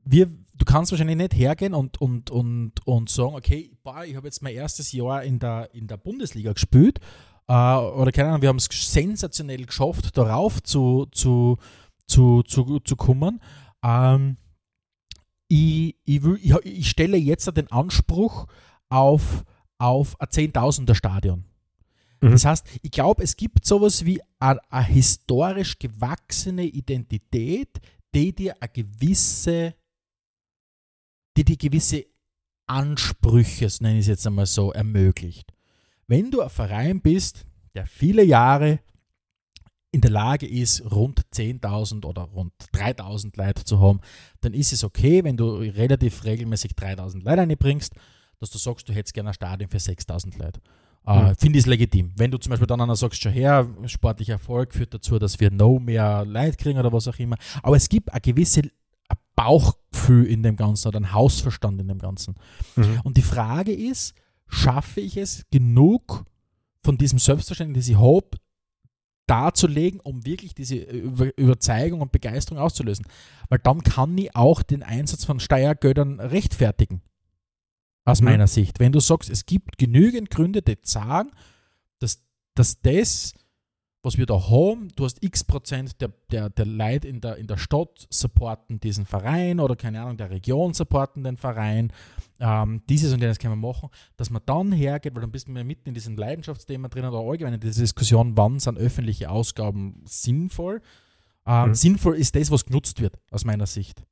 wir, du kannst wahrscheinlich nicht hergehen und, und, und, und sagen, okay, boah, ich habe jetzt mein erstes Jahr in der, in der Bundesliga gespielt oder keine Ahnung, wir haben es sensationell geschafft, darauf zu, zu, zu, zu, zu kommen. Ähm, ich, ich, will, ich, ich stelle jetzt den Anspruch auf, auf ein Zehntausender Stadion. Mhm. Das heißt, ich glaube, es gibt sowas wie eine, eine historisch gewachsene Identität, die dir eine gewisse, die dir gewisse Ansprüche, nenne ich es jetzt einmal so, ermöglicht. Wenn du ein Verein bist, der viele Jahre in der Lage ist, rund 10.000 oder rund 3.000 Leute zu haben, dann ist es okay, wenn du relativ regelmäßig 3.000 Leute reinbringst, dass du sagst, du hättest gerne ein Stadion für 6.000 Leute. Äh, Mhm. Finde ich es legitim. Wenn du zum Beispiel dann einer sagst, schon her, sportlicher Erfolg führt dazu, dass wir no mehr Leute kriegen oder was auch immer. Aber es gibt ein gewisses ein Bauchgefühl in dem Ganzen oder ein Hausverstand in dem Ganzen. Mhm. Und die Frage ist, schaffe ich es genug von diesem Selbstverständnis, ich habe, darzulegen, um wirklich diese Über Überzeugung und Begeisterung auszulösen. Weil dann kann ich auch den Einsatz von Steuergeldern rechtfertigen. Aus Mhm. meiner Sicht. Wenn du sagst, es gibt genügend Gründe, die sagen, dass, dass das, was wir da haben, du hast x Prozent der, der, der Leute in der, in der Stadt supporten diesen Verein oder keine Ahnung, der Region supporten den Verein, ähm, dieses und jenes können wir machen, dass man dann hergeht, weil dann bist du mehr mitten in diesem Leidenschaftsthema drin oder allgemein in dieser Diskussion, wann sind öffentliche Ausgaben sinnvoll. Ähm, Mhm. Sinnvoll ist das, was genutzt wird, aus meiner Sicht.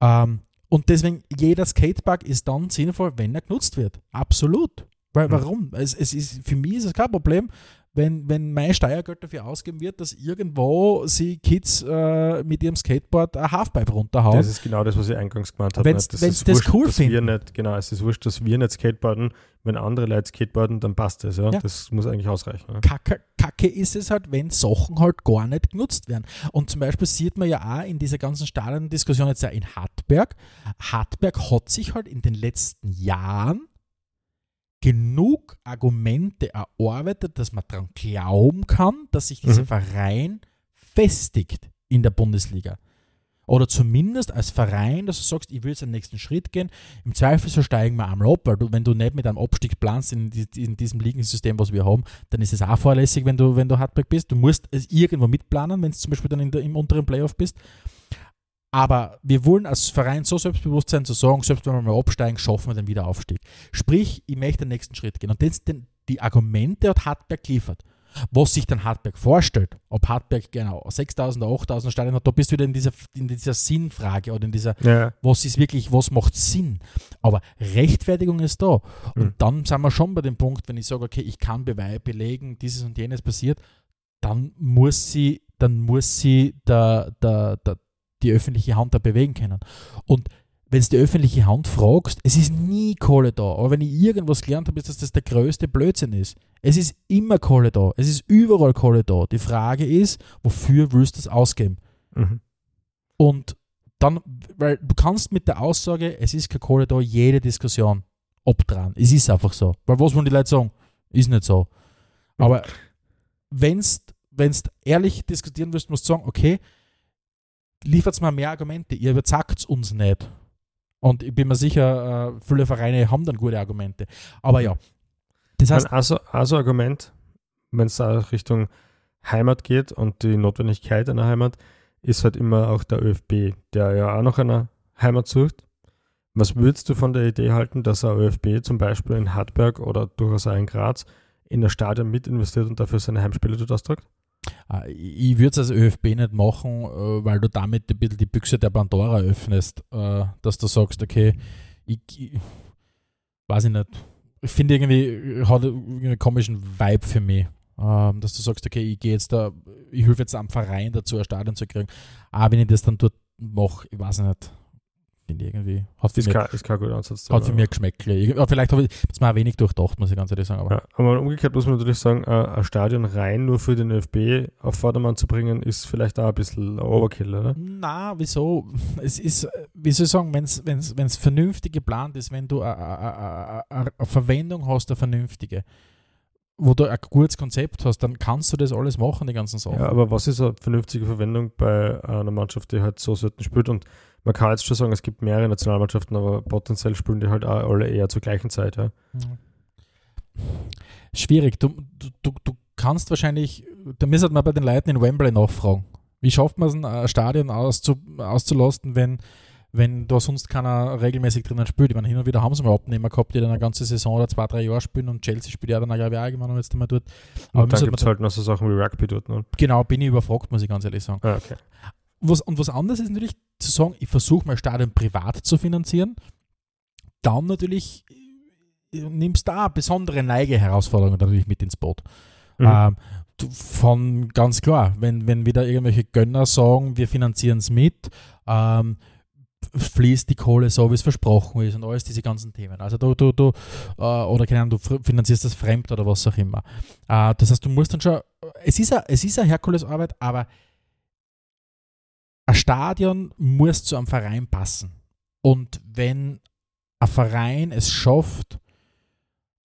Ähm, und deswegen, jeder Skatepark ist dann sinnvoll, wenn er genutzt wird. Absolut. Weil, Mhm. Warum? Es, es ist, für mich ist es kein Problem, wenn, wenn mein Steuergeld dafür ausgeben wird, dass irgendwo sie Kids äh, mit ihrem Skateboard ein Halfpipe runterhauen. Das ist genau das, was ich eingangs gemeint habe. Wenn's- ne? wenn's ist das wurscht, cool dass wir finden. nicht, Genau, es ist wurscht, dass wir nicht skateboarden. Wenn andere Leute skateboarden, dann passt das. Ja? Ja. Das muss eigentlich ausreichen. Ja? Kacke, Kacke ist es halt, wenn Sachen halt gar nicht genutzt werden. Und zum Beispiel sieht man ja auch in dieser ganzen Stadion-Diskussion jetzt ja in Hartberg. Hartberg hat sich halt in den letzten Jahren genug Argumente erarbeitet, dass man daran glauben kann, dass sich dieser Mhm. Verein festigt in der Bundesliga. Oder zumindest als Verein, dass du sagst, ich will jetzt den nächsten Schritt gehen. Im Zweifel so steigen wir einmal ab, weil du, wenn du nicht mit einem Abstieg planst in, in diesem Ligensystem, was wir haben, dann ist es auch fahrlässig, wenn du, wenn du Hartberg bist. Du musst es irgendwo mitplanen, wenn du zum Beispiel dann der, im unteren Playoff bist. Aber wir wollen als Verein so selbstbewusst sein, zu sagen, selbst wenn wir mal absteigen, schaffen wir den Wiederaufstieg. Sprich, ich möchte den nächsten Schritt gehen. Und das, den, die Argumente hat Hartberg geliefert. Was sich dann Hartberg vorstellt, ob Hartberg genau 6000 oder 8000 Stadien hat, da bist du wieder in dieser, in dieser Sinnfrage oder in dieser, Ja, was ist wirklich, was macht Sinn. Aber Rechtfertigung ist da. Und Mhm. dann sind wir schon bei dem Punkt, wenn ich sage, okay, ich kann Beweis belegen, dieses und jenes passiert, dann muss sie, dann muss sie der, der, der, die öffentliche Hand da bewegen können. Und wenn du die öffentliche Hand fragst, es ist nie Kohle da. Aber wenn ich irgendwas gelernt habe, ist, dass das der größte Blödsinn ist. Es ist immer Kohle da. Es ist überall Kohle da. Die Frage ist, wofür willst du es ausgeben? mhm. Und dann, weil du kannst mit der Aussage, es ist keine Kohle da, jede Diskussion abdrehen. Es ist einfach so. Weil was wollen die Leute sagen? Ist nicht so. Aber wenn du ehrlich diskutieren willst, musst du sagen, okay, liefert mir mehr Argumente, ihr überzackt uns nicht. Und ich bin mir sicher, äh, viele Vereine haben dann gute Argumente. Aber ja, das heißt, also, also Argument, wenn es da Richtung Heimat geht und die Notwendigkeit einer Heimat, ist halt immer auch der ÖFB, der ja auch noch eine Heimat sucht. Was würdest du von der Idee halten, dass ein ÖFB zum Beispiel in Hartberg oder durchaus auch in Graz in das Stadion mit investiert und dafür seine Heimspiele dort austragt? Äh, Ich würde es als ÖFB nicht machen, äh, weil du damit ein bisschen die Büchse der Pandora öffnest, äh, dass du sagst, okay, ich, ich weiß ich nicht. Ich finde irgendwie, hat einen komischen Vibe für mich. Ähm, dass du sagst, okay, ich gehe jetzt da, ich helfe jetzt am Verein dazu, ein Stadion zu kriegen. Aber wenn ich das dann dort mache, ich weiß nicht, ich irgendwie, hat Ist mich, kein, ist kein guter Ansatz. hat für. Ich- aber Vielleicht habe ich das mal wenig durchdacht, muss ich ganz ehrlich sagen. Aber Ja, aber umgekehrt muss man natürlich sagen, äh, ein Stadion rein nur für den ÖFB auf Vordermann zu bringen, ist vielleicht auch ein bisschen Overkill, oder? Na, wieso? Es ist, wie soll ich sagen, wenn es vernünftig geplant ist, wenn du eine Verwendung hast, eine vernünftige, wo du ein gutes Konzept hast, dann kannst du das alles machen, die ganzen Sachen. Ja, aber was ist eine vernünftige Verwendung bei einer Mannschaft, die halt so selten spielt? Und man kann jetzt schon sagen, es gibt mehrere Nationalmannschaften, aber potenziell spielen die halt auch alle eher zur gleichen Zeit. Ja. Mhm. Schwierig. Du, du, du, kannst wahrscheinlich, da müsste man bei den Leuten in Wembley nachfragen. Wie schafft man es, ein Stadion auszu, auszulasten, wenn, wenn da sonst keiner regelmäßig drinnen spielt? Ich meine, hin und wieder haben sie mal Abnehmer gehabt, die dann eine ganze Saison oder zwei, drei Jahre spielen und Chelsea spielt ja dann auch irgendwann jetzt einmal dort. Aber Und dann gibt es halt noch so Sachen wie Rugby dort. Ne? genau, bin ich überfragt, muss ich ganz ehrlich sagen. Ah, okay. Was, und was anderes ist natürlich zu sagen, ich versuche mein Stadion privat zu finanzieren. Dann natürlich äh, nimmst du da besondere Neige-Herausforderungen natürlich mit ins Boot. Mhm. Ähm, von ganz klar, wenn, wenn wieder irgendwelche Gönner sagen, wir finanzieren es mit, ähm, fließt die Kohle so, wie es versprochen ist und alles diese ganzen Themen. Also du, du, du äh, oder keine Ahnung, du finanzierst das fremd oder was auch immer. Äh, das heißt, du musst dann schon, es ist eine, es ist eine Herkulesarbeit, aber ein Stadion muss zu einem Verein passen. Und wenn ein Verein es schafft,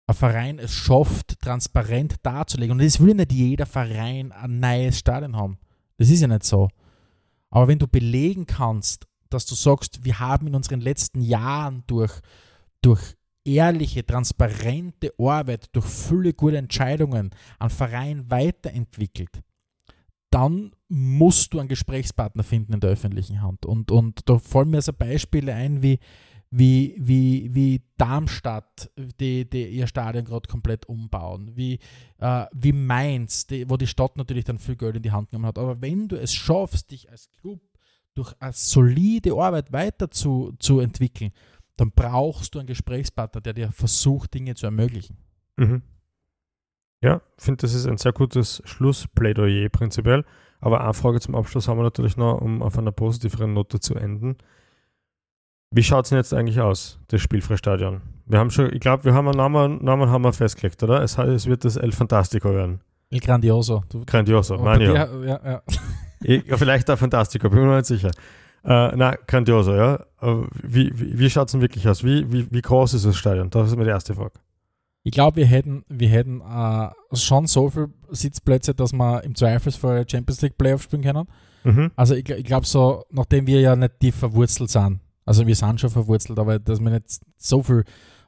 ein Verein es schafft, transparent darzulegen, und es will nicht jeder Verein ein neues Stadion haben. Das ist ja nicht so. Aber wenn du belegen kannst, dass du sagst, wir haben in unseren letzten Jahren durch, durch ehrliche, transparente Arbeit, durch viele gute Entscheidungen einen Verein weiterentwickelt, dann musst du einen Gesprächspartner finden in der öffentlichen Hand. Und, und da fallen mir so Beispiele ein wie, wie, wie, wie Darmstadt, die, die ihr Stadion gerade komplett umbauen, wie, äh, wie Mainz, die, wo die Stadt natürlich dann viel Geld in die Hand genommen hat. Aber wenn du es schaffst, dich als Club durch eine solide Arbeit weiter zu, zu entwickeln, dann brauchst du einen Gesprächspartner, der dir versucht, Dinge zu ermöglichen. Mhm. Ja, ich finde, das ist ein sehr gutes Schlussplädoyer prinzipiell. Aber eine Frage zum Abschluss haben wir natürlich noch, um auf einer positiveren Note zu enden. Wie schaut es denn jetzt eigentlich aus, das Spielfreistadion? Wir haben schon, ich glaube, wir haben einen Namen, Namen haben wir festgelegt, oder? Es, es wird das El Fantastico werden. Il Grandioso. Du, Grandioso, meine ja. ja, ja. Ich, vielleicht auch Fantastico, bin mir nicht sicher. Äh, na, Grandioso, ja. Aber Wie, wie, wie schaut es denn wirklich aus? Wie, wie, wie groß ist das Stadion? Das ist mir die erste Frage. Ich glaube, wir hätten, wir hätten äh, schon so viele Sitzplätze, dass wir im Zweifelsfall Champions League Playoff spielen können. Mhm. Also ich, ich glaube so, nachdem wir ja nicht tief verwurzelt sind, also wir sind schon verwurzelt, aber dass wir nicht so viel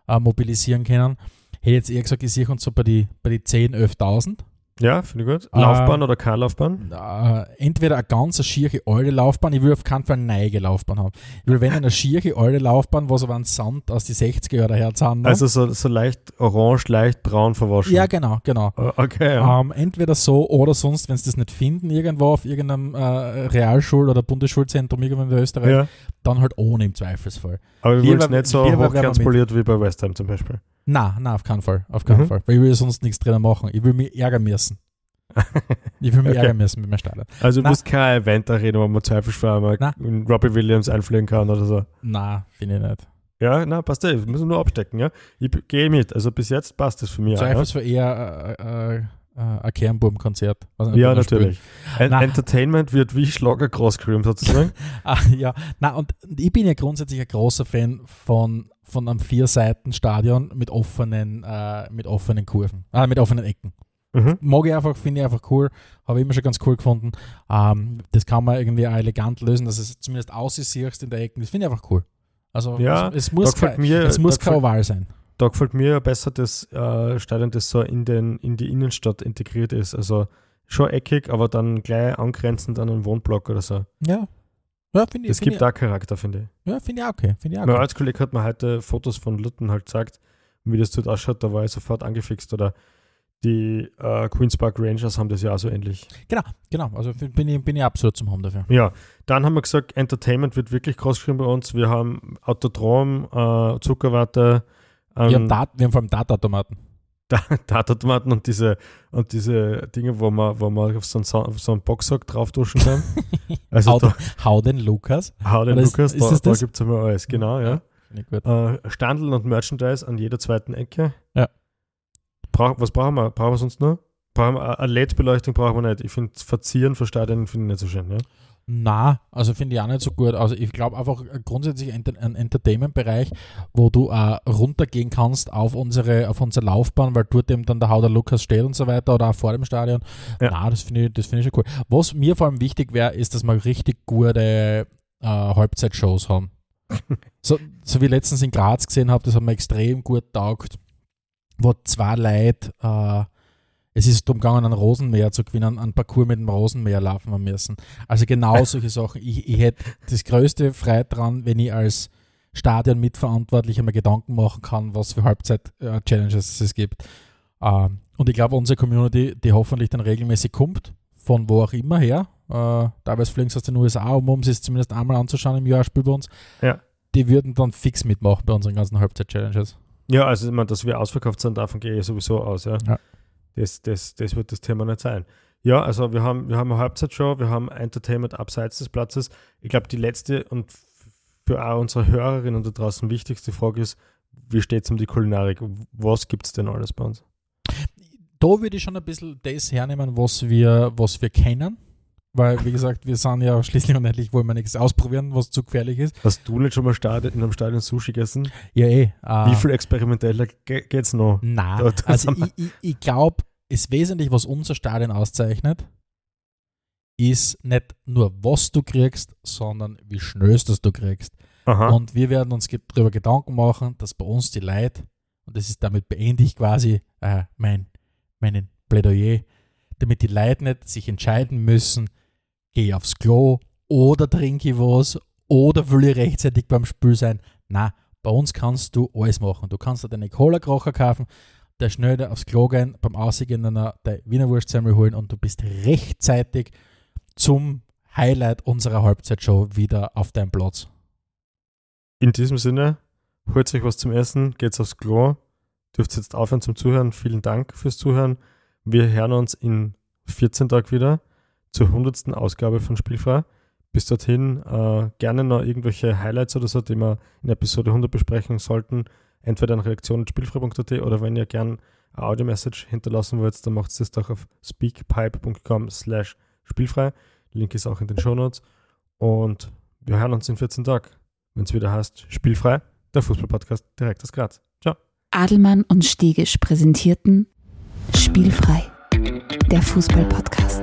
äh, mobilisieren können, hätte ich jetzt eher gesagt, ich sehe uns so bei die, bei die 10.000, 11.000. Ja, finde ich gut. Äh, Laufbahn oder keine Laufbahn? Äh, entweder eine ganz schiere alte Laufbahn, ich will auf keinen Fall eine neue Laufbahn haben. Ich will, wenn eine schiere alte Laufbahn, wo so ein Sand aus die 60er Jahre her sind. Also so, so leicht orange, leicht braun verwaschen. ja, genau, genau. Äh, Okay, ja. Ähm, entweder so oder sonst, wenn sie das nicht finden, irgendwo auf irgendeinem äh, Realschul- oder Bundesschulzentrum irgendwo in Österreich, ja. dann halt ohne im Zweifelsfall. Aber wir wollen es nicht so hochglanzpoliert wie bei West Ham zum Beispiel. Na, na, auf keinen Fall. Auf keinen Mhm. Fall. Weil ich will sonst nichts drinnen machen. Ich will mich ärgern müssen. Ich will mich Okay. ärgern müssen mit meinem Stadion. Also du Na. musst kein Event reden, wo man Zweifelsfall mal Na. in Robbie Williams einfliegen kann oder so. Na, finde ich nicht. Ja, na, passt eh. Wir müssen nur abstecken, ja. Ich gehe mit. Also bis jetzt passt das für mich. auch, Ja, eher äh, äh, äh, ein ob ja natürlich. En Na. Entertainment wird wie Schlager Crosscream sozusagen. Ah, ja, na und ich bin ja grundsätzlich ein großer Fan von, von einem Vier-Seiten-Stadion mit offenen, äh, mit offenen Kurven, äh, mit offenen Ecken. mhm. Mag ich einfach, finde ich einfach cool, habe ich immer schon ganz cool gefunden. Ähm, das kann man irgendwie auch elegant lösen, dass es zumindest aussiehst in der Ecke. Das finde ich einfach cool. Also Ja, es, es muss, kein, mir, es muss kein Oval sein. Da gefällt mir besser das äh, Stadion, das so in, den, in die Innenstadt integriert ist. Also schon eckig, aber dann gleich angrenzend an einen Wohnblock oder so. Ja. Ja, finde ich, Das find gibt ich, auch Charakter, finde ich. ja, find ich auch okay. Find ich auch Mein okay. Arbeitskollege hat mir heute Fotos von Luton halt gezeigt, wie das dort ausschaut. Da war ich sofort angefixt. Oder die äh, Queen's Park Rangers haben das ja auch so ähnlich. Genau, also f- bin ich, bin ich absolut zum Home dafür. Ja, dann haben wir gesagt, Entertainment wird wirklich groß geschrieben bei uns. Wir haben Autodrom, äh, Zuckerwatte, ähm, wir, haben Dat, wir haben vor allem Datautomaten. Datatomaten und diese, und diese Dinge, wo man, wo man auf so einen, auf so einen Boxsack draufduschen kann. Also hau, da, hau den Lukas. hau den Oder Lukas, ist da, da gibt es immer alles. Genau, ja. Gut. Äh, Standeln und Merchandise an jeder zweiten Ecke. Ja. Brauch, was brauchen wir? Brauchen wir sonst noch? Brauchen wir eine LED-Beleuchtung brauchen wir nicht. Ich finde Verzieren für Stadien finde ich nicht so schön. Ja? Na, also finde ich auch nicht so gut. Also ich glaube einfach grundsätzlich ein Entertainment-Bereich, wo du äh, runtergehen kannst auf unsere, auf unsere Laufbahn, weil dort eben dann der Hauder Lukas steht und so weiter oder auch vor dem Stadion. Ja. Na, das finde ich, das finde ich schon cool. Was mir vor allem wichtig wäre, ist, dass wir richtig gute äh, Halbzeitshows haben. so, so wie ich letztens in Graz gesehen habe, das hat mir extrem gut taugt, wo zwei Leute äh, Es ist darum gegangen, ein Rosenmäher zu gewinnen, einen Parcours mit dem Rosenmäher laufen wir müssen. Also genau solche Sachen. Ich, ich hätte das größte Freude dran, wenn ich als Stadion-Mitverantwortlicher mir Gedanken machen kann, was für Halbzeit-Challenges es gibt. Ähm, und ich glaube, unsere Community, die hoffentlich dann regelmäßig kommt, von wo auch immer her, äh, teilweise fliegen sie aus den USA, um, um es zumindest einmal anzuschauen im Jahr, ein Spiel bei uns, Ja. die würden dann fix mitmachen bei unseren ganzen Halbzeit-Challenges. Ja, also ich meine, dass wir ausverkauft sind, davon gehe ich sowieso aus, ja. Ja. Das, das, das wird das Thema nicht sein. Ja, also wir haben, wir haben eine Halbzeitshow, wir haben Entertainment abseits des Platzes. Ich glaube, die letzte und für auch unsere Hörerinnen da draußen wichtigste Frage ist, wie steht es um die Kulinarik? Was gibt es denn alles bei uns? Da würde ich schon ein bisschen das hernehmen, was wir, was wir kennen. Weil, wie gesagt, wir sind ja schließlich und endlich, wollen wir nichts ausprobieren, was zu gefährlich ist. Hast du nicht schon mal Stadion, in einem Stadion Sushi gegessen? Ja, eh. äh, Wie viel experimenteller ge geht's noch? Nein, Da- da also ich, ich, ich glaube, ist wesentlich, was unser Stadion auszeichnet, ist nicht nur, was du kriegst, sondern wie schnell das du kriegst. Aha. Und wir werden uns darüber Gedanken machen, dass bei uns die Leute, und das ist damit beende ich quasi äh, mein meinen Plädoyer, damit die Leute nicht sich entscheiden müssen, gehe aufs Klo oder trinke ich was oder will ich rechtzeitig beim Spiel sein. Na, bei uns kannst du alles machen. Du kannst dir deine Cola-Krocher kaufen, der schnell aufs Klo gehen, beim Ausgehen eine der Wiener Wurstsemmel holen und du bist rechtzeitig zum Highlight unserer Halbzeitshow wieder auf deinem Platz. In diesem Sinne, holt euch was zum Essen, geht's aufs Klo, dürft jetzt aufhören zum Zuhören. Vielen Dank fürs Zuhören. Wir hören uns in 14 Tagen wieder zur 100. Ausgabe von Spielfrei. Bis dorthin äh, gerne noch irgendwelche Highlights oder so, die wir in Episode 100 besprechen sollten. Entweder an redaktion.spielfrei.at oder wenn ihr gern eine Audio-Message hinterlassen wollt, dann macht es das doch auf speakpipe.com slash spielfrei. Link ist auch in den Shownotes. Und wir hören uns in 14 Tagen wenn es wieder heißt Spielfrei, der Fußballpodcast direkt aus Graz. Ciao. Adelmann und Stegisch präsentierten Spielfrei, der Fußball-Podcast.